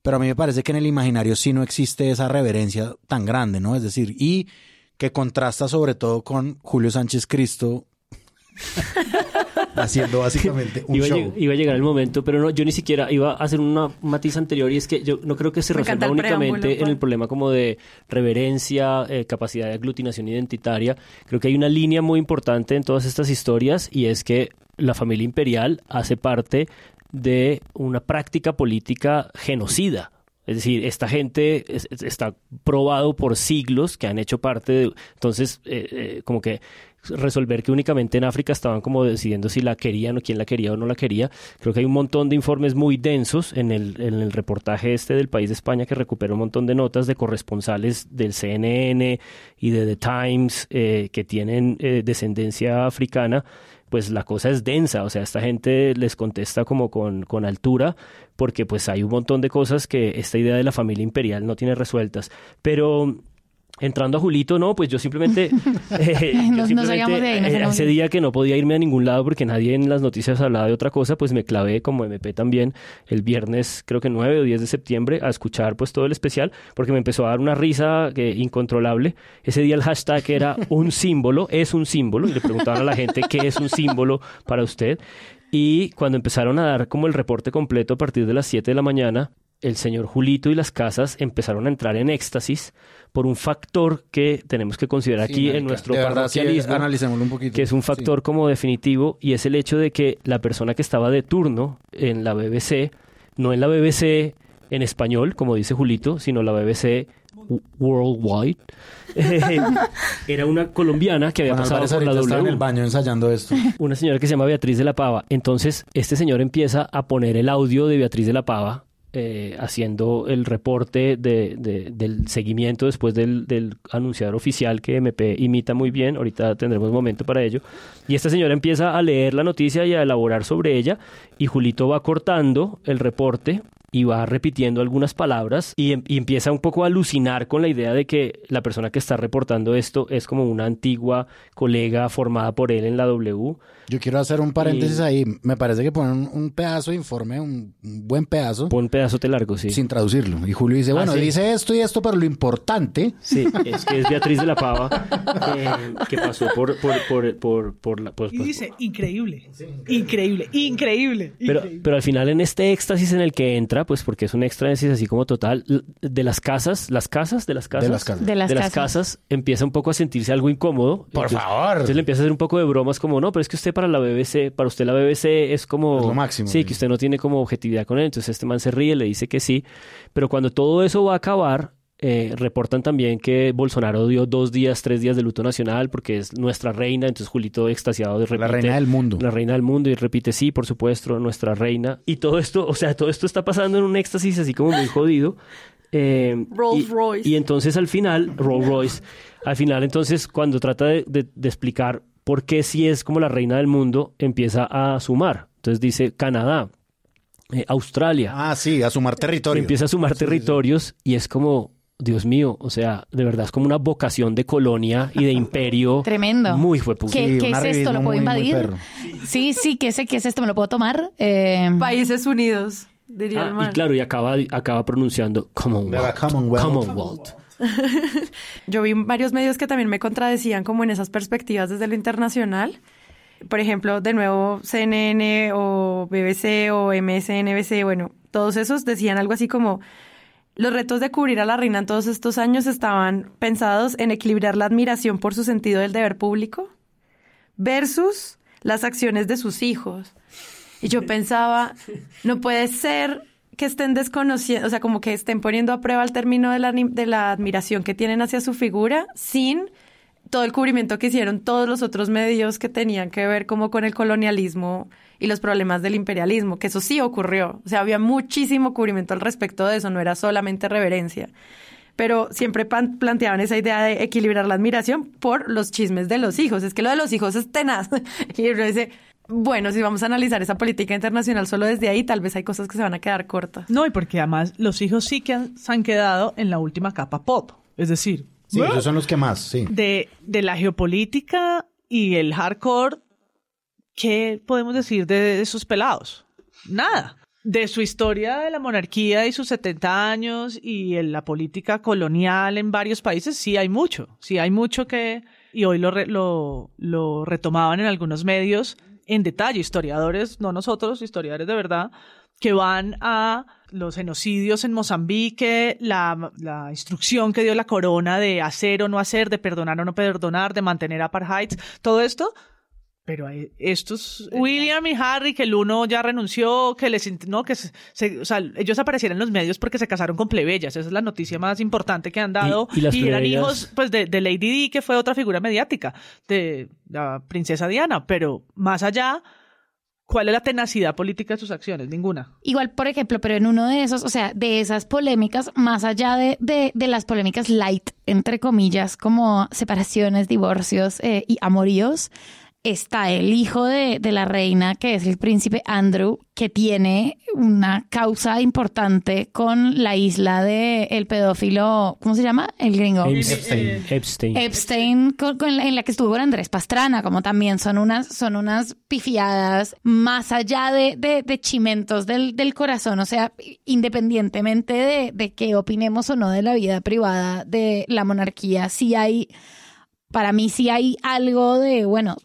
Pero a mí me parece que en el imaginario sí no existe esa reverencia tan grande, ¿no? Es decir, y que contrasta sobre todo con Julio Sánchez Cristo haciendo básicamente un iba, show. iba a llegar el momento, pero no, yo ni siquiera iba a hacer una- un matiz anterior y es que yo no creo que se Me resuelva el únicamente en Juan. el problema como de reverencia, eh, capacidad de aglutinación identitaria. Creo que hay una línea muy importante en todas estas historias y es que la familia imperial hace parte de una práctica política genocida. Es decir, esta gente es- es- está probado por siglos que han hecho parte de... Entonces, eh, eh, como que resolver que únicamente en África estaban como decidiendo si la querían o quién la quería o no la quería. Creo que hay un montón de informes muy densos en el, reportaje este del país de España que recupera un montón de notas de corresponsales del CNN y de The Times eh, que tienen eh, descendencia africana pues la cosa es densa, o sea, esta gente les contesta como con, con altura, porque pues hay un montón de cosas que esta idea de la familia imperial no tiene resueltas. Pero entrando a Julito, no, pues yo simplemente, eh, yo Nos- simplemente, salíamos de ahí, eh, ese día que no podía irme a ningún lado porque nadie en las noticias hablaba de otra cosa, pues me clavé como MP también el viernes, creo que 9 o 10 de septiembre, a escuchar pues todo el especial, porque me empezó a dar una risa que, incontrolable. Ese día el hashtag era un símbolo, es un símbolo, y le preguntaban a la gente qué es un símbolo para usted. Y cuando empezaron a dar como el reporte completo a partir de las 7 de la mañana, el señor Julito y las casas empezaron a entrar en éxtasis por un factor que tenemos que considerar Sí, aquí en nuestro de verdad, sí, parroquialismo, analicémoslo un poquito. que es un factor como definitivo y es el hecho de que la persona que estaba de turno en la BBC, no en la BBC en español, como dice Julito, sino la BBC Worldwide, eh, era una colombiana que había pasado por la está en W el baño ensayando esto. una señora que se llama Beatriz de la Pava. Entonces, este señor empieza a poner el audio de Beatriz de la Pava, eh, haciendo el reporte de- de- del seguimiento después del, del anunciador oficial que MP imita muy bien. Ahorita tendremos momento para ello. Y esta señora empieza a leer la noticia y a elaborar sobre ella. Y Julito va cortando el reporte y va repitiendo algunas palabras y, em- y empieza un poco a alucinar con la idea de que la persona que está reportando esto es como una antigua colega formada por él en la W. Yo quiero hacer un paréntesis Y- ahí. Me parece que ponen un, un pedazo de informe, un, un buen pedazo, Pon pedazote largo, sí. sin traducirlo. Y Julio dice, Ah, bueno, sí. dice esto y esto, pero lo importante... Sí, es que es Beatriz de la Pava eh, que pasó por, por, por, por, por la... por- Y por- dice, increíble, increíble, increíble. pero, increíble. pero al final en este éxtasis en el que entra, pues porque es un éxtasis así como total, de las casas, las casas, de las casas, las casas. De las casas. casas, empieza un poco a sentirse algo incómodo. Por Entonces- favor. Entonces le empieza a hacer un poco de bromas como, no, pero es que usted para la BBC, para usted la BBC es como... Es lo máximo, Sí, sí. que usted no tiene como objetividad con él. Entonces este man se ríe, le dice que sí. Pero cuando todo eso va a acabar, eh, reportan también que Bolsonaro dio dos días, tres días de luto nacional porque es nuestra reina. Entonces Julito extasiado repite, La reina del mundo. La reina del mundo y repite, sí, por supuesto, nuestra reina. Y todo esto, o sea, todo esto está pasando en un éxtasis así como muy jodido. Eh, Rolls y- Royce. Y entonces al final, Rolls Royce, al final entonces cuando trata de, de- de explicar por qué si es como la reina del mundo, empieza a sumar. Entonces dice Canadá, eh, Australia, Ah, sí, a sumar territorio. empieza a sumar territorios y es como, Dios mío, o sea, de verdad es como una vocación de colonia y de imperio. Tremendo. Muy fueputa. ¿Qué, Sí, qué es esto? ¿Lo puedo muy, invadir? Sí, sí, ¿qué es, ¿qué es esto? ¿Me lo puedo tomar? Eh, Países Unidos, diría el Ah, man. y claro, y acaba, acaba pronunciando Commonwealth. Commonwealth. Commonwealth. Yo vi varios medios que también me contradecían como en esas perspectivas desde lo internacional. Por ejemplo, de nuevo CNN o BBC o MSNBC, bueno, todos esos decían algo así como los retos de cubrir a la reina en todos estos años estaban pensados en equilibrar la admiración por su sentido del deber público versus las acciones de sus hijos. Y yo pensaba, no puede ser que estén desconociendo, o sea, como que estén poniendo a prueba el término de la, de la admiración que tienen hacia su figura sin todo el cubrimiento que hicieron todos los otros medios que tenían que ver como con el colonialismo y los problemas del imperialismo, que eso sí ocurrió. O sea, había muchísimo cubrimiento al respecto de eso, no era solamente reverencia. Pero siempre pan- planteaban esa idea de equilibrar la admiración por los chismes de los hijos. Es que lo de los hijos es tenaz. Y uno dice, bueno, si vamos a analizar esa política internacional solo desde ahí, tal vez hay cosas que se van a quedar cortas. No, y porque además los hijos sí que han- se han quedado en la última capa pop. Es decir, Sí, esos son los que más, sí. de, de la geopolítica y el hardcore, ¿qué podemos decir de esos pelados? Nada. De su historia de la monarquía y sus 70 años y en la política colonial en varios países, sí hay mucho. Sí hay mucho que... Y hoy lo, re- lo, lo retomaban en algunos medios en detalle, historiadores, no nosotros, historiadores de verdad, que van a los genocidios en Mozambique, la, la instrucción que dio la corona de hacer o no hacer, de perdonar o no perdonar, de mantener apartheid, todo esto. Pero hay estos, William y Harry, que el uno ya renunció, que les, no, que se, se- o sea, ellos aparecieron en los medios porque se casaron con plebeyas. Esa es la noticia más importante que han dado. Y- y las eran plebeyas- hijos, pues, de, de Lady Di, que fue otra figura mediática, de la princesa Diana. Pero más allá, ¿cuál es la tenacidad política de sus acciones? Ninguna. Igual, por ejemplo, pero en uno de esos, o sea, de esas polémicas, más allá de, de, de las polémicas light, entre comillas, como separaciones, divorcios eh, y amoríos, está el hijo de, de la reina, que es el príncipe Andrew, que tiene una causa importante con la isla de el pedófilo, ¿cómo se llama? El gringo. Epstein. Epstein. Epstein, con- con la- en la que estuvo con Andrés Pastrana, como también son unas, son unas pifiadas más allá de, de, de chimentos del, del corazón, o sea, independientemente de, de que opinemos o no de la vida privada de la monarquía, sí hay, para mí sí hay algo de, bueno,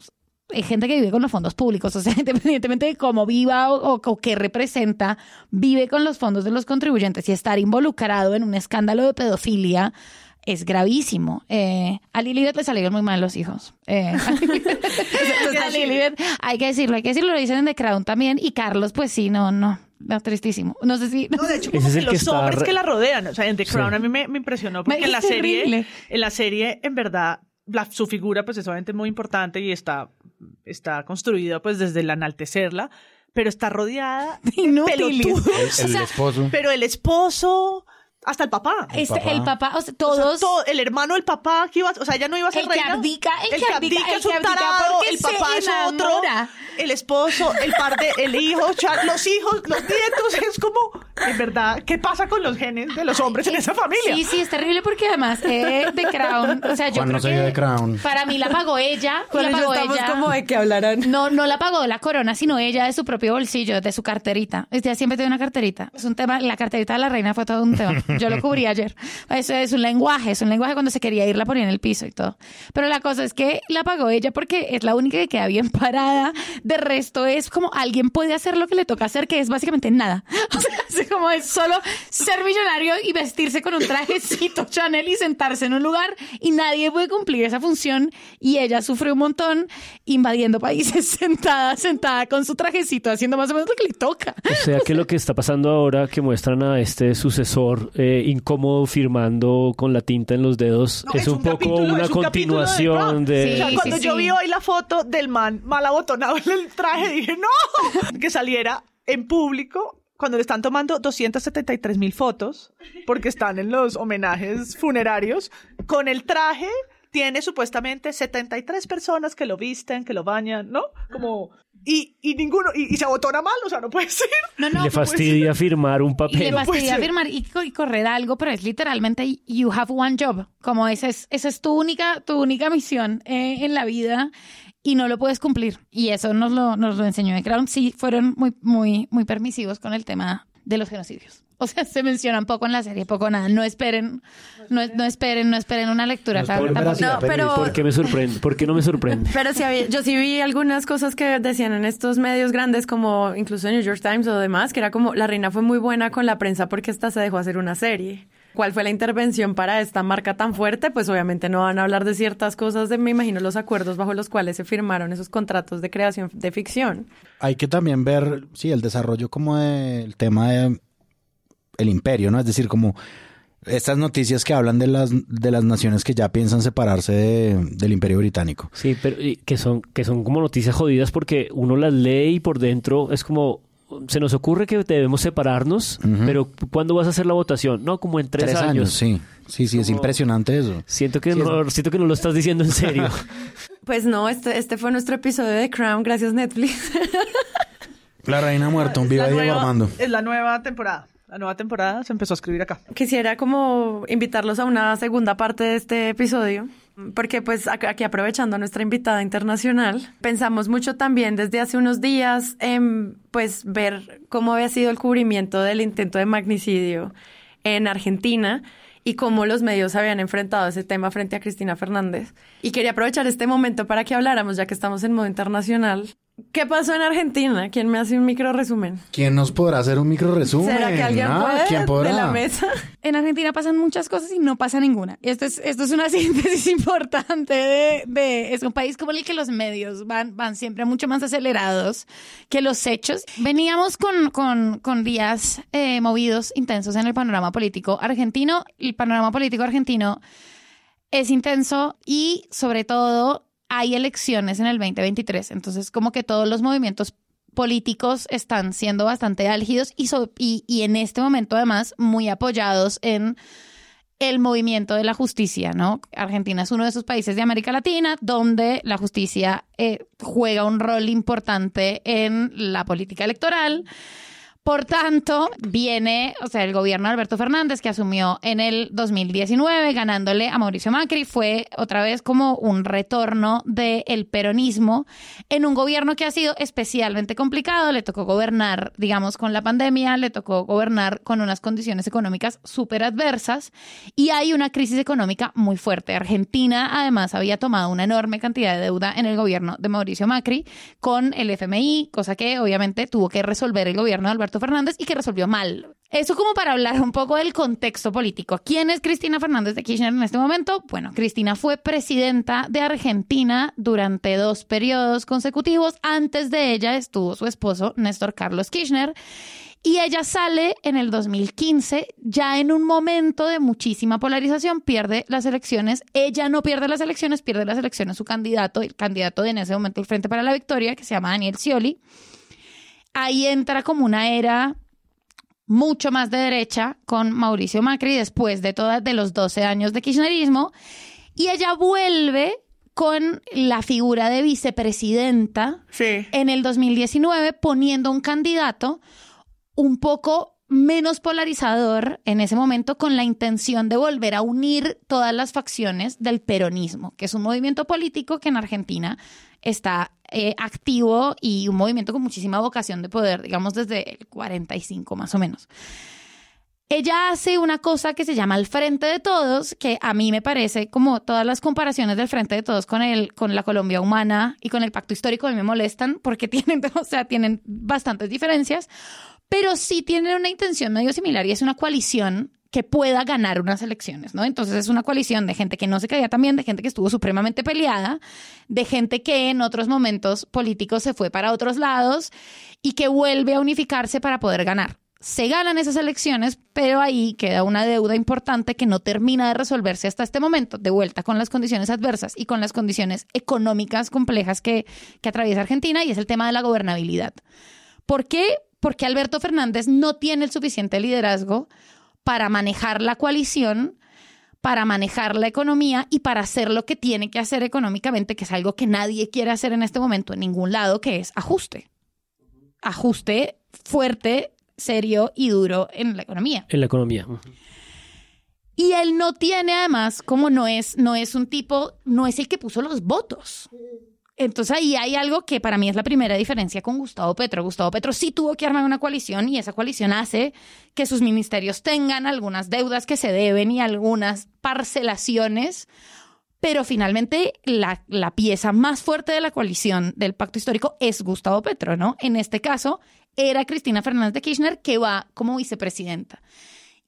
hay gente que vive con los fondos públicos, o sea, independientemente de cómo viva o, o, o qué representa, vive con los fondos de los contribuyentes y estar involucrado en un escándalo de pedofilia es gravísimo. Eh, a Lilibet le salieron muy mal los hijos. Eh, a Lilibet- a Lilibet, hay que decirlo, hay que decirlo, lo dicen en The Crown también. Y Carlos, pues sí, no, no, no, tristísimo. No sé si... No, de hecho, Ese como es que el que los está hombres re- que la rodean, o sea, en The Sí. Crown a mí me, me impresionó porque Me- en la es serie, en la serie, en verdad, la, su figura, pues es obviamente muy importante y está, está construida, pues desde el enaltecerla, pero está rodeada de pelotudos. El, el O sea, esposo. Pero el esposo, hasta el papá. Este, papá. el papá, o sea, O sea, todos... todo- el hermano del papá que iba, o sea, ella no iba a ser El que abdica, el el que abdica, abdica el es un que abdica tarado, porque el papá es otro, el esposo, el par de, el hijo, los hijos, los nietos, es como, en verdad, ¿qué pasa con los genes de los hombres en esa familia? Sí, sí, es terrible porque además eh, The Crown, o sea, yo Juan creo no se que The Crown. para mí la pagó ella, la pagó estamos ella. como de que hablarán. No, no la pagó la corona, sino ella de su propio bolsillo, de su carterita. Ella siempre tiene una carterita. Es un tema, la carterita de la reina fue todo un tema. Yo lo cubrí ayer. Eso es un lenguaje, es un lenguaje cuando se quería ir la ponía en el piso y todo. Pero la cosa es que la pagó ella porque es la única que queda bien parada. De resto es como alguien puede hacer lo que le toca hacer, que es básicamente nada. O sea, como es solo ser millonario y vestirse con un trajecito Chanel y sentarse en un lugar y nadie puede cumplir esa función y ella sufre un montón invadiendo países sentada, sentada con su trajecito haciendo más o menos lo que le toca. O sea que lo que está pasando ahora que muestran a este sucesor eh, incómodo firmando con la tinta en los dedos No, es, un, poco capítulo- una es un de continuación The de... O sea, Sí, cuando sí, yo sí. vi hoy la foto del man mal abotonado en el traje, dije, ¡no! Que saliera en público cuando le están tomando 273 mil fotos, porque están en los homenajes funerarios, con el traje tiene supuestamente 73 personas que lo visten, que lo bañan, ¿no? Como... Y, y ninguno, y, y se abotona mal, o sea, no puede ser. No, Y no, le fastidia firmar un y le papel. puede fastidia firmar y, y correr algo, pero es literalmente you have one job. Como esa es, esa es tu única, tu única misión eh, en la vida y no lo puedes cumplir. Y eso nos lo, nos lo enseñó The Crown. Sí, fueron muy, muy, muy permisivos con el tema de los genocidios. O sea, se menciona poco en la serie, poco nada. No esperen, no, no esperen, no esperen una lectura. No veracidad, profunda. pero- ¿Por qué me sorprende? ¿Por qué no me sorprende? Pero sí había- yo sí vi algunas cosas que decían en estos medios grandes, como incluso New York Times o demás, que era como la reina fue muy buena con la prensa porque esta se dejó hacer una serie. ¿Cuál fue la intervención para esta marca tan fuerte? Pues obviamente no van a hablar de ciertas cosas, de me imagino los acuerdos bajo los cuales se firmaron esos contratos de creación de ficción. Hay que también ver, sí, el desarrollo como del tema de el imperio, ¿no? Es decir, como estas noticias que hablan de las, de las naciones que ya piensan separarse de- del imperio británico. Sí, pero y que son que son como noticias jodidas porque uno las lee y por dentro es como se nos ocurre que debemos separarnos, pero ¿cuándo vas a hacer la votación? No, como en tres, años. sí. Sí, sí, es impresionante eso. Siento que Sí, no, siento que no lo estás diciendo en serio. Pues no, este, este fue nuestro episodio de Crown, gracias Netflix. La reina muerta, un viva Diego Armando. Es la nueva temporada. La nueva temporada se empezó a escribir acá. Quisiera como invitarlos a una segunda parte de este episodio, porque pues aquí aprovechando nuestra invitada internacional, pensamos mucho también desde hace unos días en pues ver cómo había sido el cubrimiento del intento de magnicidio en Argentina y cómo los medios habían enfrentado ese tema frente a Cristina Fernández. Y quería aprovechar este momento para que habláramos, ya que estamos en modo internacional. ¿Qué pasó en Argentina? ¿Quién me hace un micro resumen? ¿Quién nos podrá hacer un micro resumen? ¿Será que alguien Ah, puede ¿Quién podrá? de la mesa? En Argentina pasan muchas cosas y no pasa ninguna. Esto es, esto es una síntesis importante de, de- es un país como el que los medios van, van siempre mucho más acelerados que los hechos. Veníamos con, con, con días eh, movidos, intensos en el panorama político argentino. El panorama político argentino es intenso y sobre todo hay elecciones en el 2023. Entonces como que todos los movimientos políticos están siendo bastante álgidos y, so- y, y en este momento además muy apoyados en el movimiento de la justicia, ¿no? Argentina es uno de esos países de América Latina donde la justicia eh, juega un rol importante en la política electoral. Por tanto, viene, o sea, el gobierno de Alberto Fernández que asumió en el 2019 ganándole a Mauricio Macri fue otra vez como un retorno del peronismo en un gobierno que ha sido especialmente complicado. Le tocó gobernar, digamos, con la pandemia, le tocó gobernar con unas condiciones económicas súper adversas y hay una crisis económica muy fuerte. Argentina, además, había tomado una enorme cantidad de deuda en el gobierno de Mauricio Macri con el FMI, cosa que obviamente tuvo que resolver el gobierno de Alberto Fernández y que resolvió mal. Eso como para hablar un poco del contexto político. ¿Quién es Cristina Fernández de Kirchner en este momento? Bueno, Cristina fue presidenta de Argentina durante dos periodos consecutivos. Antes de ella estuvo su esposo Néstor Carlos Kirchner. Y ella sale en el 2015, ya en un momento de muchísima polarización, pierde las elecciones. Ella no pierde las elecciones, pierde las elecciones su candidato, el candidato de en ese momento el Frente para la Victoria, que se llama Daniel Scioli ahí entra como una era mucho más de derecha con Mauricio Macri después de todas de los 12 años de kirchnerismo. Y ella vuelve con la figura de vicepresidenta en el 2019 poniendo un candidato un poco menos polarizador en ese momento con la intención de volver a unir todas las facciones del peronismo, que es un movimiento político que en Argentina está eh, activo y un movimiento con muchísima vocación de poder, digamos desde el 45 más o menos. Ella hace una cosa que se llama el Frente de Todos, que a mí me parece como todas las comparaciones del Frente de Todos con el, con la Colombia humana y con el Pacto Histórico me molestan porque tienen, o sea, tienen bastantes diferencias, pero sí tienen una intención medio similar y es una coalición que pueda ganar unas elecciones, ¿no? Entonces es una coalición de gente que no se caía tan bien, de gente que estuvo supremamente peleada, de gente que en otros momentos políticos se fue para otros lados y que vuelve a unificarse para poder ganar. Se ganan esas elecciones, pero ahí queda una deuda importante que no termina de resolverse hasta este momento, de vuelta con las condiciones adversas y con las condiciones económicas complejas que, que atraviesa Argentina, y es el tema de la gobernabilidad. ¿Por qué? Porque Alberto Fernández no tiene el suficiente liderazgo para manejar la coalición, para manejar la economía y para hacer lo que tiene que hacer económicamente, que es algo que nadie quiere hacer en este momento en ningún lado, que es ajuste. Ajuste fuerte, serio y duro en la economía. En la economía. Y él no tiene además, como no es, no es un tipo, no es el que puso los votos. Entonces ahí hay algo que para mí es la primera diferencia con Gustavo Petro. Gustavo Petro sí tuvo que armar una coalición y esa coalición hace que sus ministerios tengan algunas deudas que se deben y algunas parcelaciones, pero finalmente la, pieza más fuerte de la coalición del pacto histórico es Gustavo Petro, ¿no? En este caso era Cristina Fernández de Kirchner que va como vicepresidenta.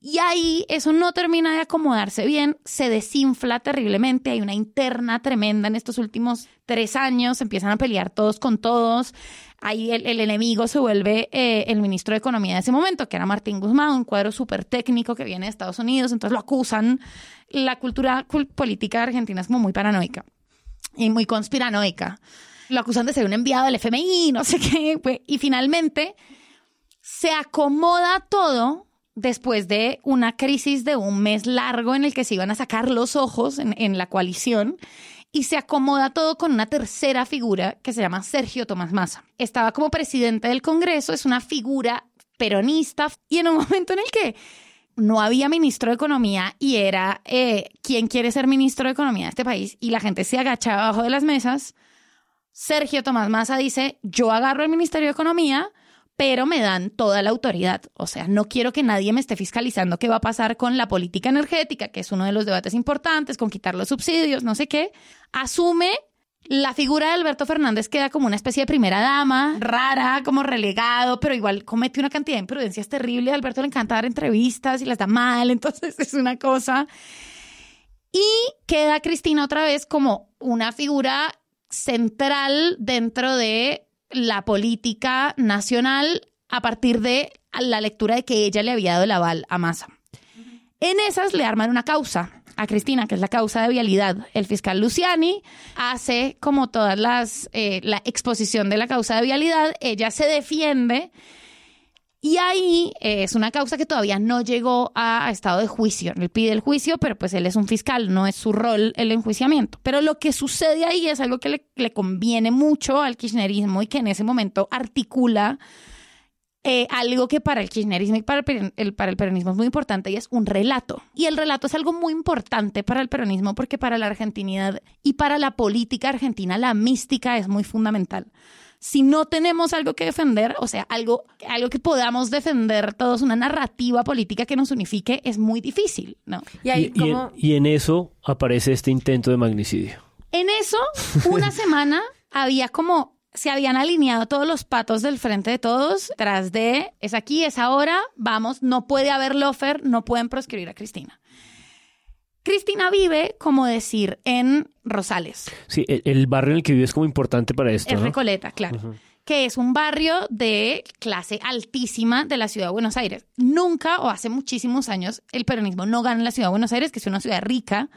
Y ahí eso no termina de acomodarse bien, se desinfla terriblemente, hay una interna tremenda en estos últimos tres años, empiezan a pelear todos con todos, ahí el, enemigo se vuelve eh, el ministro de Economía de ese momento, que era Martín Guzmán, un cuadro súper técnico que viene de Estados Unidos, entonces lo acusan, la cultura política argentina es como muy paranoica y muy conspiranoica, lo acusan de ser un enviado del FMI, no sé qué, y finalmente se acomoda todo después de una crisis de un mes largo en el que se iban a sacar los ojos en, la coalición y se acomoda todo con una tercera figura que se llama Sergio Tomás Massa. Estaba como presidente del Congreso, es una figura peronista y en un momento en el que no había ministro de Economía y era eh, quién quiere ser ministro de Economía de este país y la gente se agachaba abajo de las mesas, Sergio Tomás Massa dice, yo agarro el Ministerio de Economía, pero me dan toda la autoridad. O sea, no quiero que nadie me esté fiscalizando qué va a pasar con la política energética, que es uno de los debates importantes, con quitar los subsidios, no sé qué. Asume la figura de Alberto Fernández queda como una especie de primera dama, rara, como relegado, pero igual comete una cantidad de imprudencias terribles. A Alberto le encanta dar entrevistas y las da mal, entonces es una cosa. Y queda Cristina otra vez como una figura central dentro de la política nacional a partir de la lectura de que ella le había dado el aval a Massa. En esas le arman una causa a Cristina, que es la causa de vialidad. El fiscal Luciani hace como todas las, eh, la exposición de la causa de vialidad, ella se defiende Y ahí eh, es una causa que todavía no llegó a, estado de juicio. Él pide el juicio, pero pues él es un fiscal, no es su rol el enjuiciamiento. Pero lo que sucede ahí es algo que le, conviene mucho al kirchnerismo y que en ese momento articula eh, algo que para el kirchnerismo y para el peronismo es muy importante y es un relato. Y el relato es algo muy importante para el peronismo porque para la argentinidad y para la política argentina la mística es muy fundamental. Si no tenemos algo que defender, o sea, algo, algo que podamos defender todos, una narrativa política que nos unifique, es muy difícil, ¿no? Y ahí Y, y en, y en eso aparece este intento de magnicidio. En eso, una semana había como se habían alineado todos los patos del frente de todos tras de es aquí, es ahora, vamos, no puede haber lofer, no pueden proscribir a Cristina. Cristina vive, como decir, en Rosales, Sí, el, el barrio en el que vive es como importante para esto. es ¿no? Recoleta, claro. que es un barrio de clase altísima de la ciudad de Buenos Aires. Nunca o hace muchísimos años el peronismo no gana en la ciudad de Buenos Aires, que es una ciudad rica.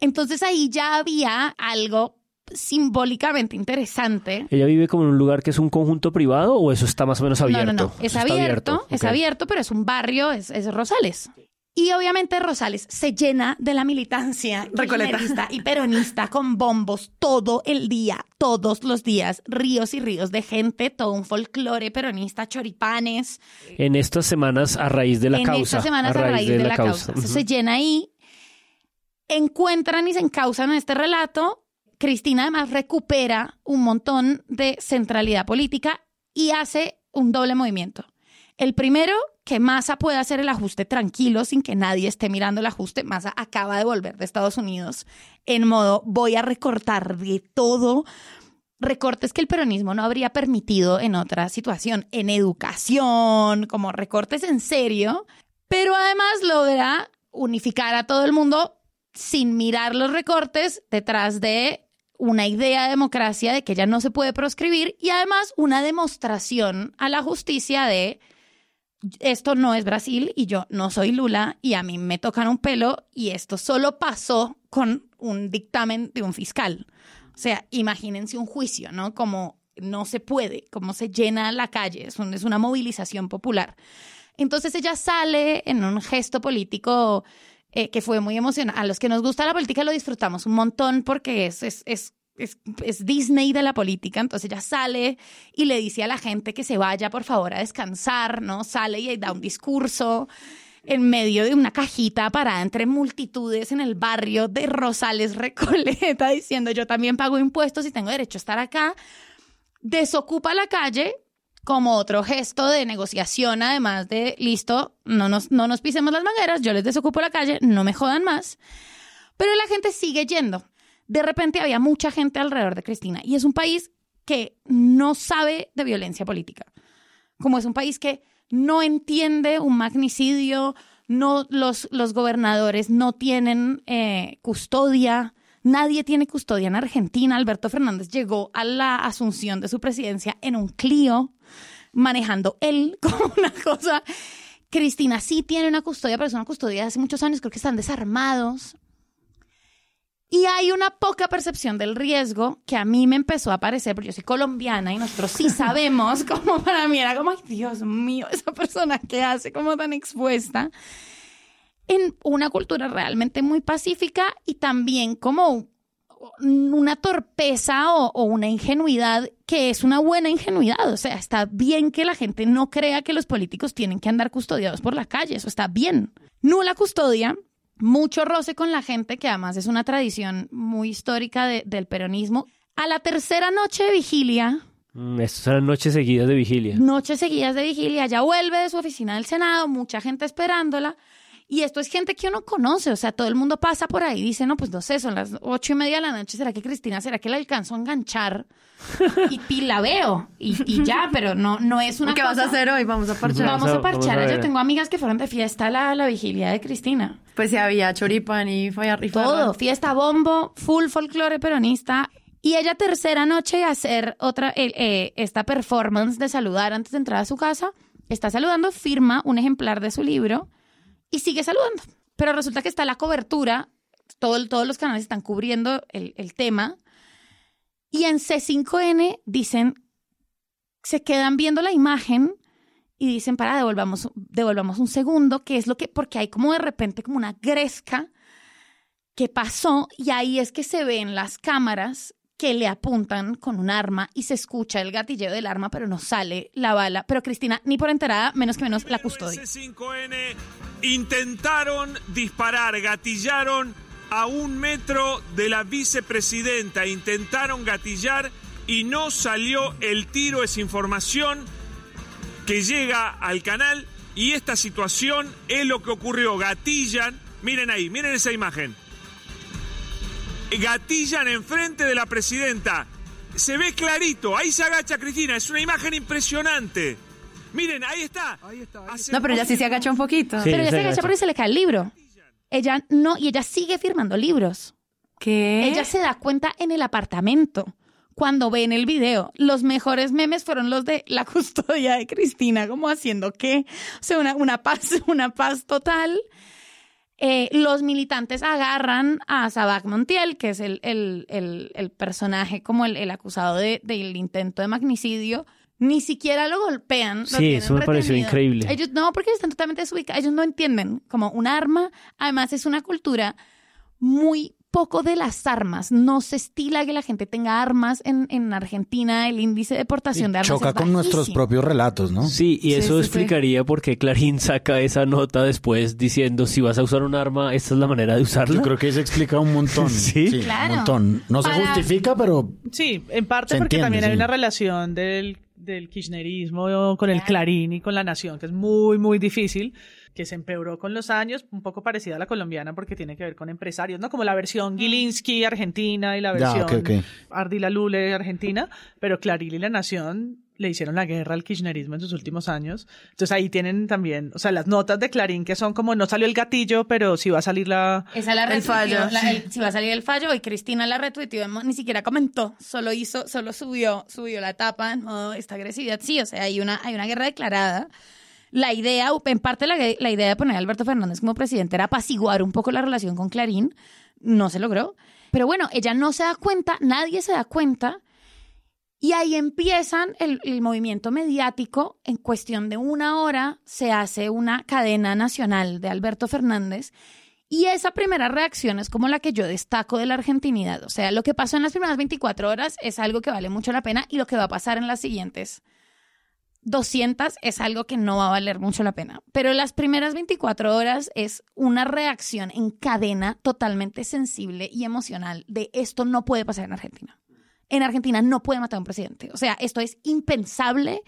Entonces ahí ya había algo simbólicamente interesante. ¿Ella vive como en un lugar que es un conjunto privado o eso está más o menos abierto? No, no, no. Es abierto, es abierto, pero es un barrio, es, es Rosales. Y obviamente Rosales se llena de la militancia Recoleta. y peronista con bombos todo el día, todos los días, ríos y ríos de gente, todo un folclore peronista, choripanes. En estas semanas a raíz de la en causa. estas semanas a raíz, de, la, causa. Se llena ahí. Encuentran y se encausan en este relato. Cristina además recupera un montón de centralidad política y hace un doble movimiento. El primero, que Massa puede hacer el ajuste tranquilo sin que nadie esté mirando el ajuste. Massa acaba de volver de Estados Unidos en modo voy a recortar de todo. Recortes que el peronismo no habría permitido en otra situación, en educación, como recortes en serio, pero además logra unificar a todo el mundo sin mirar los recortes detrás de una idea de democracia de que ya no se puede proscribir y además una demostración a la justicia de esto no es Brasil y yo no soy Lula y a mí me tocan un pelo y esto solo pasó con un dictamen de un fiscal. O sea, imagínense un juicio, ¿no? Como no se puede, como se llena la calle, es, un- es una movilización popular. Entonces ella sale en un gesto político eh, que fue muy emocionante. A los que nos gusta la política lo disfrutamos un montón porque es, es, es, es, Disney de la política. Entonces ella sale y le dice a la gente que se vaya, por favor, a descansar, ¿no? Sale y da un discurso en medio de una cajita parada entre multitudes en el barrio de Rosales Recoleta diciendo yo también pago impuestos y tengo derecho a estar acá. Desocupa la calle como otro gesto de negociación, además de, listo, no nos, no nos pisemos las mangueras, yo les desocupo la calle, no me jodan más. Pero la gente sigue yendo. De repente había mucha gente alrededor de Cristina y es un país que no sabe de violencia política. Como es un país que no entiende un magnicidio, no, los, los gobernadores no tienen eh, custodia, nadie tiene custodia en Argentina. Alberto Fernández llegó a la asunción de su presidencia en un Clio, manejando él como una cosa. Cristina sí tiene una custodia, pero es una custodia de hace muchos años, creo que están desarmados. Y hay una poca percepción del riesgo que a mí me empezó a parecer, porque yo soy colombiana y nosotros sí sabemos, como para mí era como, ay Dios mío, esa persona que hace como tan expuesta, en una cultura realmente muy pacífica y también como una torpeza o, o una ingenuidad que es una buena ingenuidad. O sea, está bien que la gente no crea que los políticos tienen que andar custodiados por la calle, eso está bien. Nula custodia, mucho roce con la gente, que además es una tradición muy histórica de- del peronismo. A la tercera noche de vigilia, Mm, Estas eran noches seguidas de vigilia. noches seguidas de vigilia, ya vuelve de su oficina del Senado, mucha gente esperándola. Y esto es gente que uno conoce, o sea, todo el mundo pasa por ahí y dice, no, pues no sé, son las ocho y media de la noche, ¿será que Cristina, será que la alcanzo a enganchar? Y, y la veo, y, y ya, pero no, no es una ¿Qué vas a hacer hoy? Vamos a parchar. Vamos a Vamos a parchar. Yo tengo amigas que fueron de fiesta a la, la vigilia de Cristina. Pues si había choripan y fue y farra. Todo, fiesta bombo, full folclore peronista. Y ella tercera noche hacer otra, eh, eh, esta performance de saludar antes de entrar a su casa, está saludando, firma un ejemplar de su libro y sigue saludando. Pero resulta que está la cobertura, todo, todos los canales están cubriendo el, el tema. Y en C5N dicen, se quedan viendo la imagen y dicen, para, devolvamos, devolvamos un segundo, que es lo que, porque hay como de repente como una gresca que pasó y ahí es que se ven las cámaras que le apuntan con un arma y se escucha el gatilleo del arma, pero no sale la bala. Pero Cristina, ni por enterada, menos que menos la custodia. S5N intentaron disparar, gatillaron a un metro de la vicepresidenta, intentaron gatillar y no salió el tiro, es información que llega al canal y esta situación es lo que ocurrió, gatillan, miren ahí, miren esa imagen gatillan enfrente de la presidenta. Se ve clarito, ahí se agacha Cristina, es una imagen impresionante. Miren, ahí está. No, pero ella sí se agacha un poquito. pero ella se agacha porque se le cae el libro. Ella no, y ella sigue firmando libros. ¿Qué? Ella se da cuenta en el apartamento cuando ve en el video. Los mejores memes fueron los de la custodia de Cristina, como haciendo qué. O sea, una, una paz, una paz total. Eh, los militantes agarran a Sabac Montiel, que es el, el, el, personaje como el, acusado de, del intento de magnicidio. Ni siquiera lo golpean. Lo sí, eso me pareció increíble. Ellos no, porque están totalmente desubicados. Ellos no entienden como un arma. Además, es una cultura muy poco de las armas. No se estila que la gente tenga armas en, en Argentina. El índice de deportación de armas choca es con nuestros propios relatos, ¿no? Sí, y Sí, eso sí, explicaría por qué Clarín saca esa nota después diciendo si vas a usar un arma, esta es la manera de usarla. Yo creo que se explica un montón. Sí. Claro. Un montón. No se Para- justifica, pero Sí, en parte porque entiende, también hay una relación del, del kirchnerismo con el Clarín y con la Nación, que es muy, muy difícil, que se empeoró con los años, un poco parecida a la colombiana porque tiene que ver con empresarios, ¿no? Como la versión Gilinski argentina y la Ya, versión ok, ok. Ardila Lule argentina, pero Clarín y la Nación le hicieron la guerra al kirchnerismo en sus últimos años. Entonces ahí tienen también, o sea, las notas de Clarín que son como no salió el gatillo, pero sí va a salir la... Esa la El fallo, la- el- si va a salir el fallo, y Cristina la retuiteó, ni siquiera comentó, solo hizo, solo subió, subió la tapa en modo esta agresividad. Sí, o sea, hay una, hay una guerra declarada. La idea, en parte la, la idea de poner a Alberto Fernández como presidente era apaciguar un poco la relación con Clarín. No se logró. Pero bueno, ella no se da cuenta, nadie se da cuenta. Y ahí empiezan el, movimiento mediático. En cuestión de una hora se hace una cadena nacional de Alberto Fernández. Y esa primera reacción es como la que yo destaco de la argentinidad. O sea, lo que pasó en las primeras 24 horas es algo que vale mucho la pena y lo que va a pasar en las siguientes 200 es algo que no va a valer mucho la pena. Pero las primeras 24 horas es una reacción en cadena totalmente sensible y emocional de esto no puede pasar en Argentina. En Argentina no puede matar a un presidente. O sea, esto es impensable.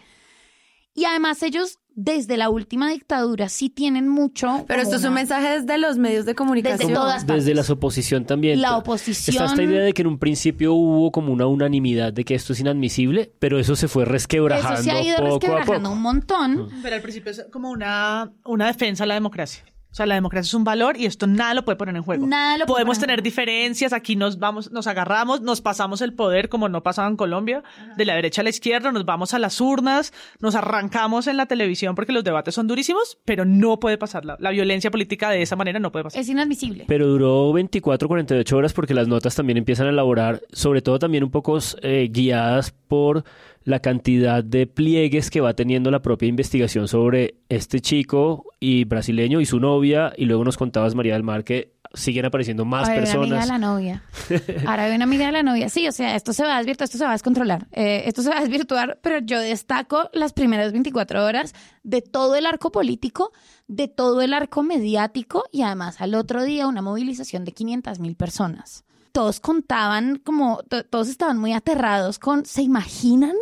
Y además ellos, desde la última dictadura, sí tienen mucho... Pero esto como es un una- mensaje desde los medios de comunicación. Desde todas partes. Desde la oposición también. La Está oposición... esta idea de que en un principio hubo como una unanimidad de que esto es inadmisible, pero eso se fue resquebrajando Eso se ha ido poco resquebrajando un montón. Pero al principio es como una, una defensa a la democracia. O sea, la democracia es un valor y esto nada lo puede poner en juego. Nada lo puede Podemos poner en tener diferencias, aquí nos vamos, nos agarramos, nos pasamos el poder como no pasaba en Colombia, de la derecha a la izquierda, nos vamos a las urnas, nos arrancamos en la televisión porque los debates son durísimos, pero no puede pasar. La, la violencia política de esa manera no puede pasar. Es inadmisible. Pero duró 24, 48 horas porque las notas también empiezan a elaborar, sobre todo también un poco eh, guiadas por la cantidad de pliegues que va teniendo la propia investigación sobre este chico y brasileño y su novia, y luego nos contabas, María del Mar, que siguen apareciendo más Ahora hay una amiga de personas. la novia. Ahora hay una amiga de la novia. Sí, o sea, esto se va a desvirtuar, esto se va a descontrolar. Eh, esto se va a desvirtuar, pero yo destaco las primeras 24 horas de todo el arco político, de todo el arco mediático y además al otro día una movilización de 500 mil personas. Todos contaban como, to- todos estaban muy aterrados con, ¿se imaginan?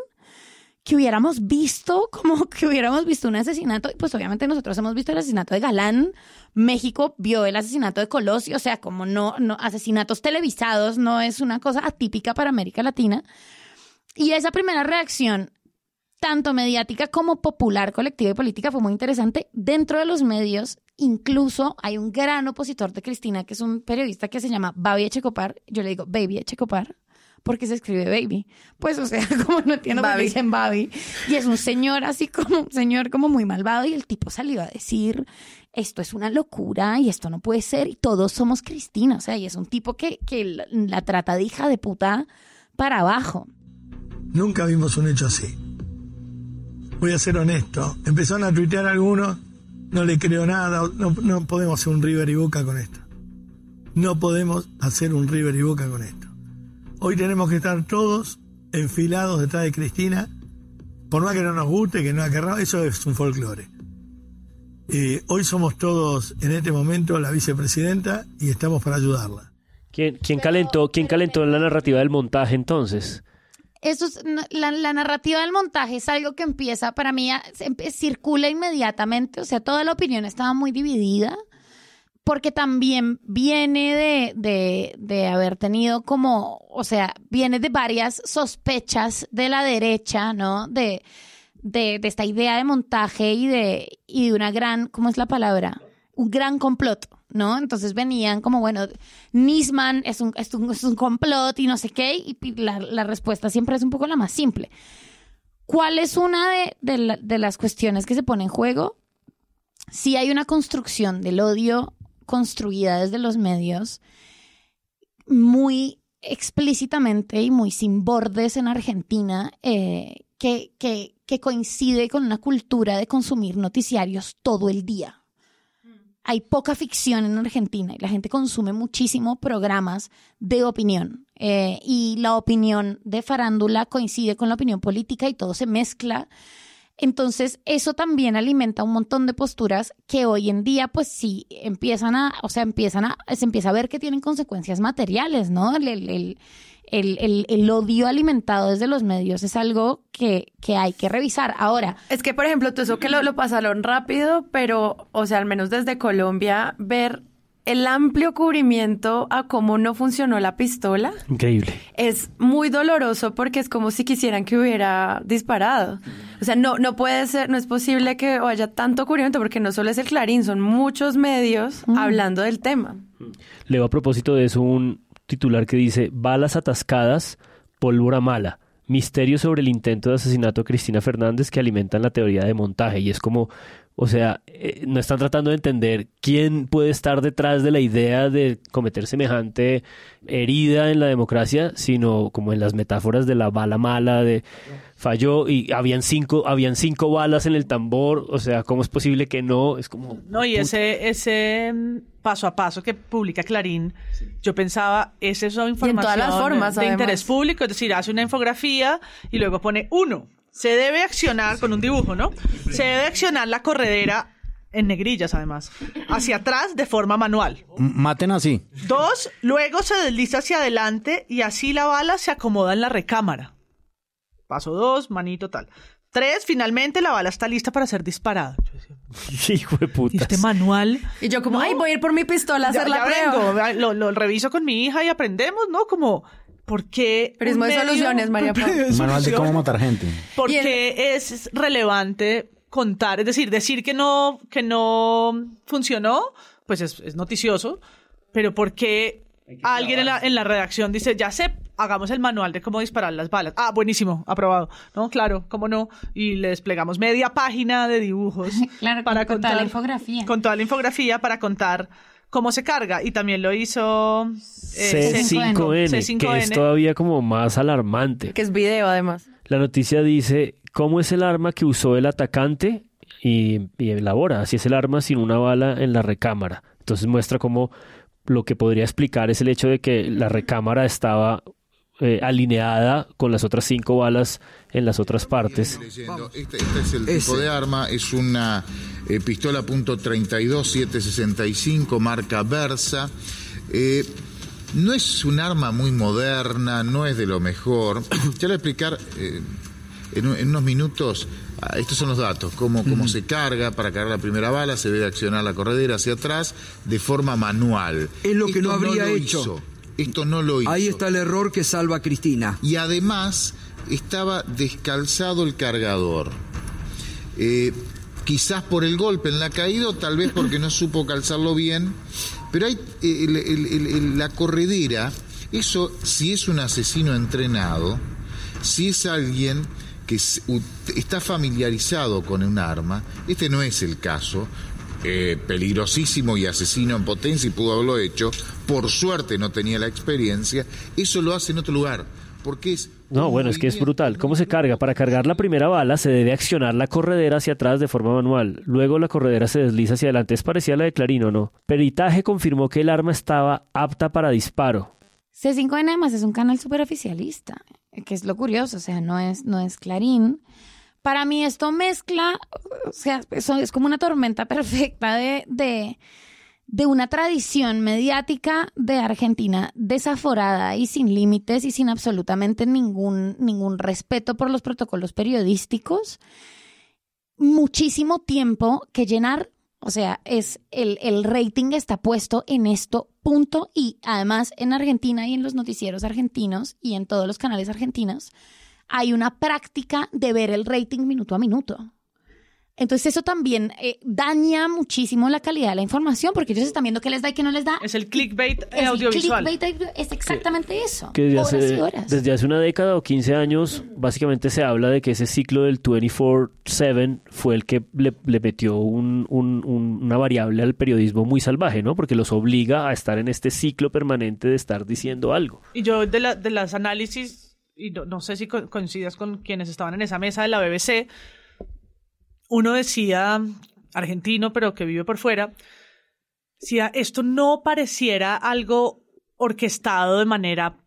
Que hubiéramos visto, como que hubiéramos visto un asesinato, pues obviamente nosotros hemos visto el asesinato de Galán, México vio el asesinato de Colosio, o sea, como no, no, asesinatos televisados no es una cosa atípica para América Latina. Y esa primera reacción, tanto mediática como popular, colectiva y política, fue muy interesante. Dentro de los medios, incluso hay un gran opositor de Cristina, que es un periodista que se llama Babi Echecopar. Yo le digo Baby Echecopar, porque se escribe baby. Pues, o sea, como no entiendo por qué dicen Babi. Y es un señor así como, un señor como muy malvado. Y el tipo salió a decir, esto es una locura y esto no puede ser. Y todos somos Cristina. O sea, y es un tipo que, que la, la trata de hija de puta para abajo. Nunca vimos un hecho así. voy a ser honesto. Empezaron a tuitear algunos, no le creo nada, no, no podemos hacer un River y Boca con esto. No podemos hacer un River y Boca con esto. Hoy tenemos que estar todos enfilados detrás de Cristina, por más que no nos guste, que no querramos, eso es un folclore. Eh, hoy somos todos en este momento la vicepresidenta y estamos para ayudarla. ¿Quién, quién calentó, quién calentó la narrativa del montaje entonces? Eso es, la, la narrativa del montaje es algo que empieza, para mí, circula inmediatamente, o sea, toda la opinión estaba muy dividida, porque también viene de, de, de haber tenido como, o sea, viene de varias sospechas de la derecha, ¿no? De, de, esta idea de montaje y de, y de una gran, ¿cómo es la palabra? Un gran complot, ¿no? Entonces venían como, bueno, Nisman es un, es un, es un complot y no sé qué, y la, respuesta siempre es un poco la más simple. ¿Cuál es una de, de las cuestiones que se pone en juego? Si hay una construcción del odio construida desde los medios muy explícitamente y muy sin bordes en Argentina, eh, que, que, que coincide con una cultura de consumir noticiarios todo el día. Hay poca ficción en Argentina y la gente consume muchísimo programas de opinión. Eh, y la opinión de farándula coincide con la opinión política y todo se mezcla. Entonces, eso también alimenta un montón de posturas que hoy en día, pues sí, empiezan a, o sea, empiezan a, se empieza a ver que tienen consecuencias materiales, ¿no? El, el, el, el- odio alimentado desde los medios es algo que, que hay que revisar. Ahora, Es que, por ejemplo, tú eso que lo, lo pasaron rápido, pero, o sea, al menos desde Colombia, ver el amplio cubrimiento a cómo no funcionó la pistola Increíble. es muy doloroso porque es como si quisieran que hubiera disparado. O sea, no, no puede ser, no es posible que haya tanto cubrimiento porque no solo es el Clarín, son muchos medios hablando del tema. Leo a propósito de eso un titular que dice balas atascadas, pólvora mala. Misterio sobre el intento de asesinato de Cristina Fernández que alimentan la teoría de montaje. Y es como, o sea, eh, no están tratando de entender quién puede estar detrás de la idea de cometer semejante herida en la democracia, sino como en las metáforas de la bala mala, de falló y habían cinco, habían cinco balas en el tambor. O sea, ¿cómo es posible que no? Es como No, y ese, ese mm, paso a paso que publica Clarín, yo pensaba, es eso información todas las formas, de además. interés público, es decir, hace una infografía y luego pone uno, se debe accionar con un dibujo, ¿no? Se debe accionar la corredera en negrillas, además, hacia atrás de forma manual. M- Maten así. Dos, luego se desliza hacia adelante y así la bala se acomoda en la recámara. Paso dos, manito tal. Tres, finalmente la bala está lista para ser disparada. hijo de puta. Este manual. Y yo como, ay, voy a ir por mi pistola a hacer ya, la ya prueba. vengo, va- lo, lo reviso con mi hija y aprendemos, ¿no? Como, ¿por qué? Prisma de soluciones, María Paula. Manual de cómo matar gente. ¿Por qué es relevante contar? Es decir, decir que no, que no funcionó, pues es, es noticioso, pero ¿por qué alguien en la, en la redacción dice, ya sé, hagamos el manual de cómo disparar las balas? Ah, buenísimo, aprobado. No, claro, cómo no. Y le desplegamos media página de dibujos claro, para con, contar toda la infografía. con toda la infografía para contar cómo se carga. Y también lo hizo eh, C5N, que es C5N. todavía como más alarmante. Que es video, además. La noticia dice cómo es el arma que usó el atacante y, y elabora, así es el arma sin una bala en la recámara. Entonces muestra cómo lo que podría explicar es el hecho de que la recámara estaba eh, alineada con las otras cinco balas en las otras partes. Este, este es el tipo de arma, es una eh, pistola .32 765 marca Versa. Eh, no es un arma muy moderna, no es de lo mejor. Ya voy a explicar eh, en, un- en unos minutos. ah, Estos son los datos, cómo, cómo se carga, para cargar la primera bala se debe accionar la corredera hacia atrás de forma manual. Es lo que no habría lo hecho. hizo. Esto no lo hizo. Ahí está el error que salva a Cristina. Y además estaba descalzado el cargador. Eh, quizás por el golpe en la caída o tal vez porque no supo calzarlo bien. Pero hay eh, el- el- el- el- la corredera, eso si es un asesino entrenado, si es alguien que está familiarizado con un arma, este no es el caso, eh, peligrosísimo y asesino en potencia y pudo haberlo hecho, por suerte no tenía la experiencia, eso lo hace en otro lugar, porque es... No, bueno, es que es brutal. ¿Cómo se carga? Para cargar la primera bala se debe accionar la corredera hacia atrás de forma manual. Luego la corredera se desliza hacia adelante. Es parecida a la de Clarín, ¿o no? Peritaje confirmó que el arma estaba apta para disparo. C5N además es un canal súper oficialista, que es lo curioso, o sea, no es, no es Clarín. Para mí esto mezcla, o sea, es como una tormenta perfecta de, de, de una tradición mediática de Argentina desaforada y sin límites y sin absolutamente ningún, ningún respeto por los protocolos periodísticos. Muchísimo tiempo que llenar, o sea, es el, el rating está puesto en esto, punto. Y además en Argentina y en los noticieros argentinos y en todos los canales argentinos hay una práctica de ver el rating minuto a minuto. Entonces eso también eh, daña muchísimo la calidad de la información porque ellos están viendo qué les da y qué no les da. Es el clickbait Es el audiovisual. clickbait, es exactamente eso. Que desde horas hace, y horas. desde hace una década o 15 años, básicamente se habla de que ese ciclo del 24-7 fue el que le, le metió un- un- un- una variable al periodismo muy salvaje, ¿no? Porque los obliga a estar en este ciclo permanente de estar diciendo algo. Y yo de, la, de las análisis, y no, no sé si co- coincidas con quienes estaban en esa mesa de la BBC, uno decía, argentino, pero que vive por fuera, decía, esto no pareciera algo orquestado de manera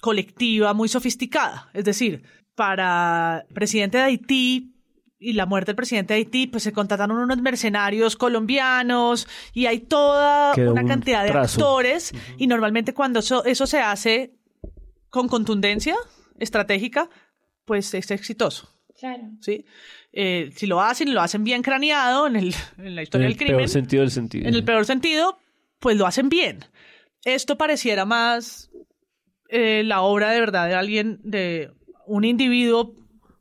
colectiva, muy sofisticada. Es decir, para el presidente de Haití y la muerte del presidente de Haití, pues se contrataron unos mercenarios colombianos y hay toda Quedó una un cantidad de trazo. actores y normalmente cuando eso, eso se hace con contundencia estratégica, pues es exitoso. Claro. ¿sí? Eh, si lo hacen, y lo hacen bien craneado en, el, en la En historia el del crimen. peor sentido del sentido. En el peor sentido, pues lo hacen bien. Esto pareciera más eh, la obra de verdad de alguien, de un individuo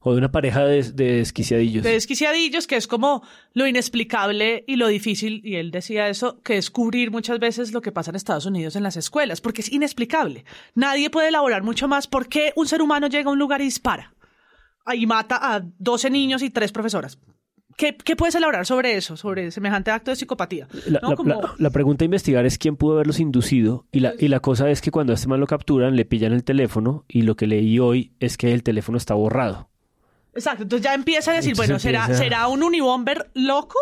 O de una pareja de, de desquiciadillos. de desquiciadillos, que es como lo inexplicable y lo difícil, y él decía eso, que descubrir muchas veces lo que pasa en Estados Unidos en las escuelas, porque es inexplicable. Nadie puede elaborar mucho más por qué un ser humano llega a un lugar y dispara. Y mata a 12 niños y 3 profesoras. ¿Qué, qué puedes elaborar sobre eso, sobre semejante acto de psicopatía? La, ¿No? la- Como- la- la pregunta a investigar es quién pudo haberlos inducido y la, y la cosa es que cuando a este man lo capturan le pillan el teléfono y lo que leí hoy es que el teléfono está borrado. Exacto, entonces ya empieza a decir, Entonces bueno, ¿será, empieza- ¿será un unibomber loco?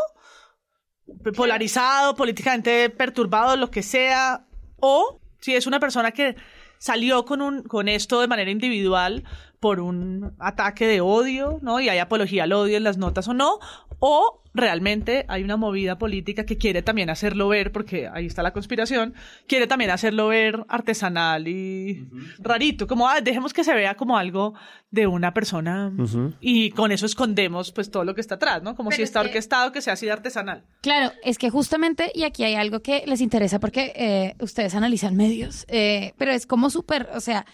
Polarizado, políticamente perturbado, lo que sea. O si es una persona que salió con, un, con esto de manera individual por un ataque de odio, ¿no? Y hay apología al odio en las notas o no. O realmente hay una movida política que quiere también hacerlo ver, porque ahí está la conspiración, quiere también hacerlo ver artesanal y rarito, como ah, dejemos que se vea como algo de una persona y con eso escondemos pues todo lo que está atrás, ¿no? Como Pero si es está que- orquestado que sea así de artesanal. Claro, es que justamente, y aquí hay algo que les interesa porque eh, ustedes analizan medios, eh, pero es como súper, o sea,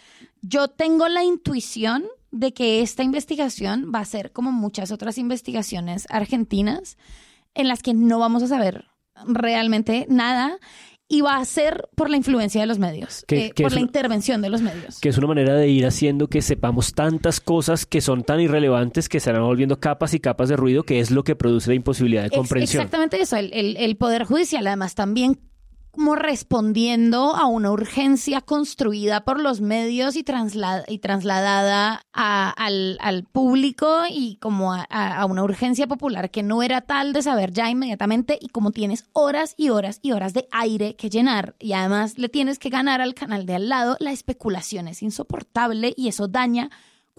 yo tengo la intuición de que esta investigación va a ser como muchas otras investigaciones argentinas en las que no vamos a saber realmente nada y va a ser por la influencia de los medios, Que- eh, que por la una- intervención de los medios. Que es una manera de ir haciendo que sepamos tantas cosas que son tan irrelevantes que se van volviendo capas y capas de ruido, que es lo que produce la imposibilidad de comprensión. Exactamente eso, el, el- el Poder Judicial además también como respondiendo a una urgencia construida por los medios y, trasla- y trasladada al, al público y como a una urgencia popular que no era tal de saber ya inmediatamente y como tienes horas y horas y horas de aire que llenar y además le tienes que ganar al canal de al lado, la especulación es insoportable y eso daña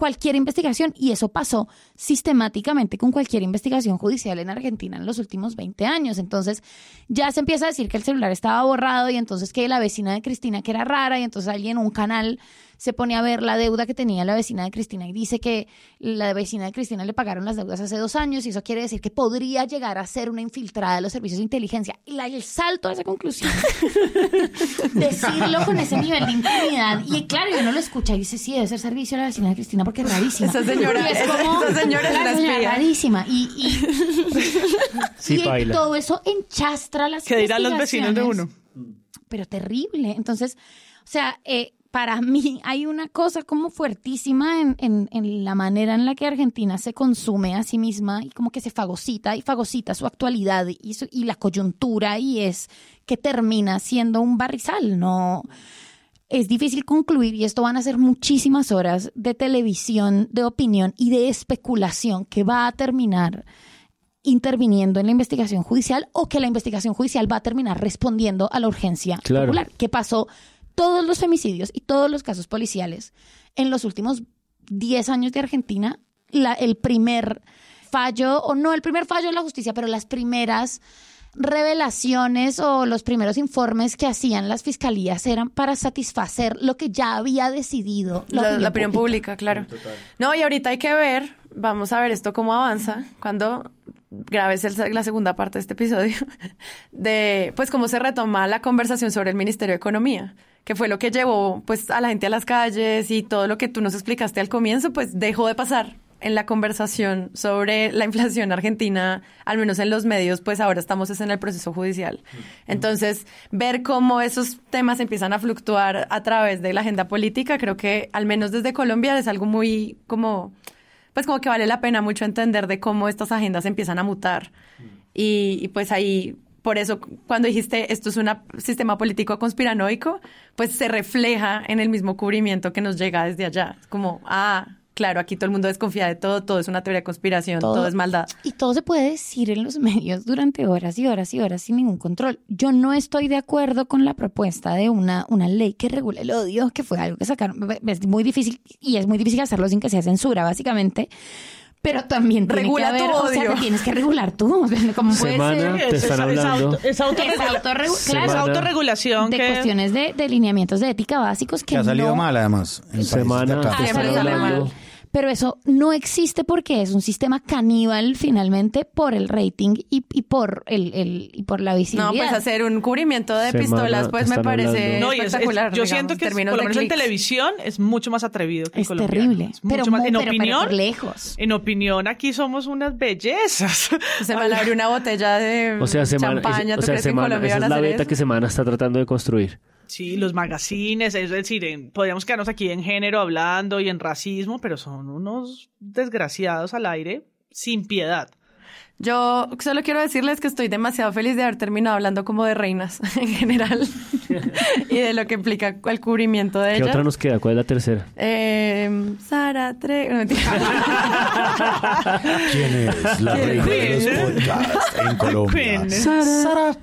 cualquier investigación y eso pasó sistemáticamente con cualquier investigación judicial en Argentina en los últimos 20 años. Entonces ya se empieza a decir que el celular estaba borrado y entonces que la vecina de Cristina que era rara y entonces alguien en un canal se pone a ver la deuda que tenía la vecina de Cristina y dice que la vecina de Cristina le pagaron las deudas hace dos años y eso quiere decir que podría llegar a ser una infiltrada de los servicios de inteligencia. Y la- el salto a esa conclusión decirlo con ese nivel de intimidad. Y claro, uno lo escucha y dice, sí, debe ser servicio a la vecina de Cristina porque es rarísima. Esa señora- Y es esa- como, esa señora es "La una señora espía". rarísima. Y, y, Sí, y todo eso enchastra las ¿Qué dirán los vecinos de uno? Pero terrible. Entonces, o sea, eh, para mí hay una cosa como fuertísima en, en- en la manera en la que Argentina se consume a sí misma y como que se fagocita y fagocita su actualidad y, su- y la coyuntura y es que termina siendo un barrizal, ¿no? es difícil concluir y esto van a ser muchísimas horas de televisión, de opinión y de especulación que va a terminar interviniendo en la investigación judicial o que la investigación judicial va a terminar respondiendo a la urgencia Claro. popular, que pasó todos los femicidios y todos los casos policiales en los últimos 10 años de Argentina, la- el primer fallo, o no el primer fallo de la justicia, pero las primeras revelaciones o los primeros informes que hacían las fiscalías eran para satisfacer lo que ya había decidido La, la opinión pública, claro. No, y ahorita hay que ver, vamos a ver esto cómo avanza, cuando grabes el- la segunda parte de este episodio, de pues cómo se retoma la conversación sobre el Ministerio de Economía, que fue lo que llevó pues a la gente a las calles y todo lo que tú nos explicaste al comienzo, pues dejó de pasar en la conversación sobre la inflación argentina, al menos en los medios, pues ahora estamos es en el proceso judicial. Entonces, ver cómo esos temas empiezan a fluctuar a través de la agenda política, creo que al menos desde Colombia es algo muy como, pues como que vale la pena mucho entender de cómo estas agendas empiezan a mutar. Y, y pues ahí, por eso cuando dijiste esto es un sistema político conspiranoico, pues se refleja en el mismo cubrimiento que nos llega desde allá. Es como, ah, claro, aquí todo el mundo desconfía de todo, todo es una teoría de conspiración, todo, es maldad. Y todo se puede decir en los medios durante horas y horas y horas sin ningún control. Yo no estoy de acuerdo con la propuesta de una, una ley que regule el odio, que fue algo que sacaron. Es muy difícil y es muy difícil hacerlo sin que sea censura, básicamente. Pero también tiene Regula que haber, tu o sea, odio. te tienes que regular tú. ¿Cómo puede Semana, ser? te están hablando. Es, auto- Es autorregu- claro, es autorregulación de que... cuestiones de, de lineamientos de ética básicos que, Que ha salido no mal, además. Semana, te están hablando. mal. Pero eso no existe porque es un sistema caníbal finalmente por el rating y, y por el, el- y por la No, visibilidad. pues hacer un cubrimiento de Semana, pistolas, pues me parece hablando. No, y es- es- espectacular. yo digamos, siento en que es- por lo de menos en televisión es mucho más atrevido que en Es Colombia. terrible, Es mucho pero más- en pero- pero opinión, por lejos. en opinión aquí somos unas bellezas. Se me abre una botella de O sea, semana, champaña. es- ¿Tú o sea, en semana, Colombia esa van es a la beta eso? que Semana está tratando de construir. Sí, los magazines, es decir, en- podríamos quedarnos aquí en género hablando y en racismo, pero son unos desgraciados al aire sin piedad. Yo solo quiero decirles que estoy demasiado feliz de haber terminado hablando como de reinas en general y de lo que implica el cubrimiento de ¿Qué ellas. otra nos queda? ¿Cuál es la tercera? Eh, Sara Tre... no. ¿Quién es la ¿Quién reina de los es? podcasts en Colombia? Queen. Sara.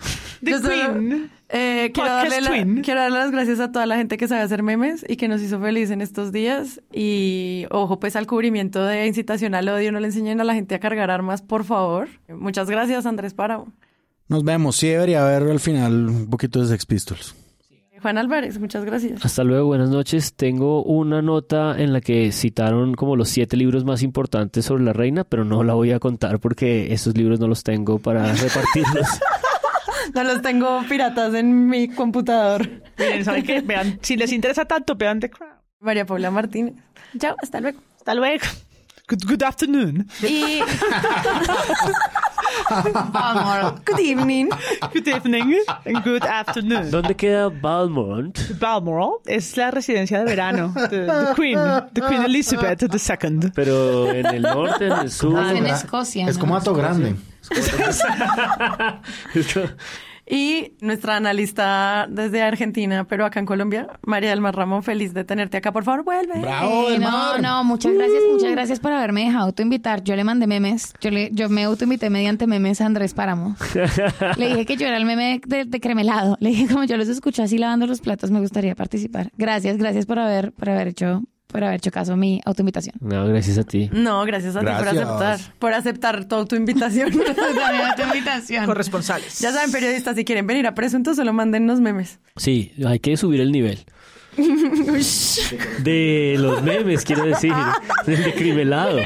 The Queen. Eh, quiero, darle la- quiero darle las gracias a toda la gente que sabe hacer memes y que nos hizo feliz en estos días. Y ojo, pues al cubrimiento de incitación al odio, no le enseñen a la gente a cargar armas, por favor. Muchas gracias, Andrés Páramo. Nos vemos. Sí debería haber al final un poquito de Sex Pistols. Juan Álvarez, muchas gracias. Hasta luego, buenas noches. Tengo una nota en la que citaron como los siete libros más importantes sobre la reina, pero no la voy a contar porque esos libros no los tengo para repartirlos. No los tengo piratas en mi computador. Miren, ¿saben qué? Vean, si les interesa tanto, vean The Crown. María Paula Martínez. Chao, hasta luego. Hasta luego. Good, good afternoon. Y... Good evening. Good evening and good afternoon. ¿Dónde queda Balmont? Balmoral es la residencia de verano de the Queen, the Queen Elizabeth II. Pero en el norte, en el sur. en Escocia. Es ¿no? como Ato Grande. Y nuestra analista desde Argentina, pero acá en Colombia, María del Mar Ramón, feliz de tenerte acá. Por favor, vuelve. ¡Bravo, del no, mar! no, muchas gracias, muchas gracias por haberme dejado autoinvitar. Yo le mandé memes, yo le, yo me autoinvité mediante memes a Andrés Páramo. le dije que yo era el meme de, de cremelado. Le dije como yo los escucho así lavando los platos, me gustaría participar. Gracias, gracias por haber, por haber hecho, por haber hecho caso a mi autoinvitación. No, gracias a ti. No, gracias a ti por aceptar, por aceptar toda tu invitación. autoinvitación. Corresponsales. ya saben, periodistas, si quieren venir a Presunto, solo mándennos memes. Sí, hay que subir el nivel. De los memes, quiero decir. Del decrimelado.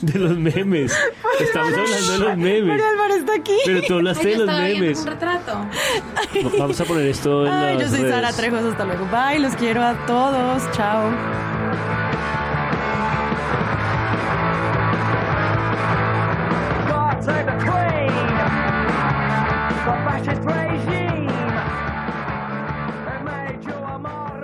De los memes. Estamos hablando de los memes. Está aquí. Pero tú hablaste de los memes. un retrato. Va- Vamos a poner esto en Ay, las yo soy redes. Sara Trejos, hasta luego. Bye, los quiero a todos. Chao.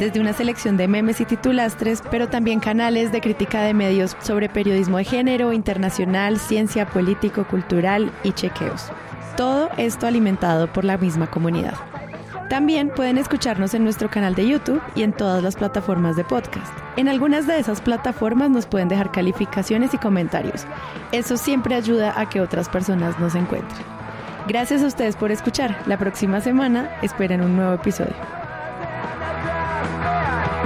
desde una selección de memes y titulastres, pero también canales de crítica de medios sobre periodismo de género, internacional, ciencia, político, cultural y chequeos. Todo esto alimentado por la misma comunidad. También pueden escucharnos en nuestro canal de YouTube y en todas las plataformas de podcast. En algunas de esas plataformas nos pueden dejar calificaciones y comentarios. Eso siempre ayuda a que otras personas nos encuentren. Gracias a ustedes por escuchar. La próxima semana esperen un nuevo episodio. Yeah.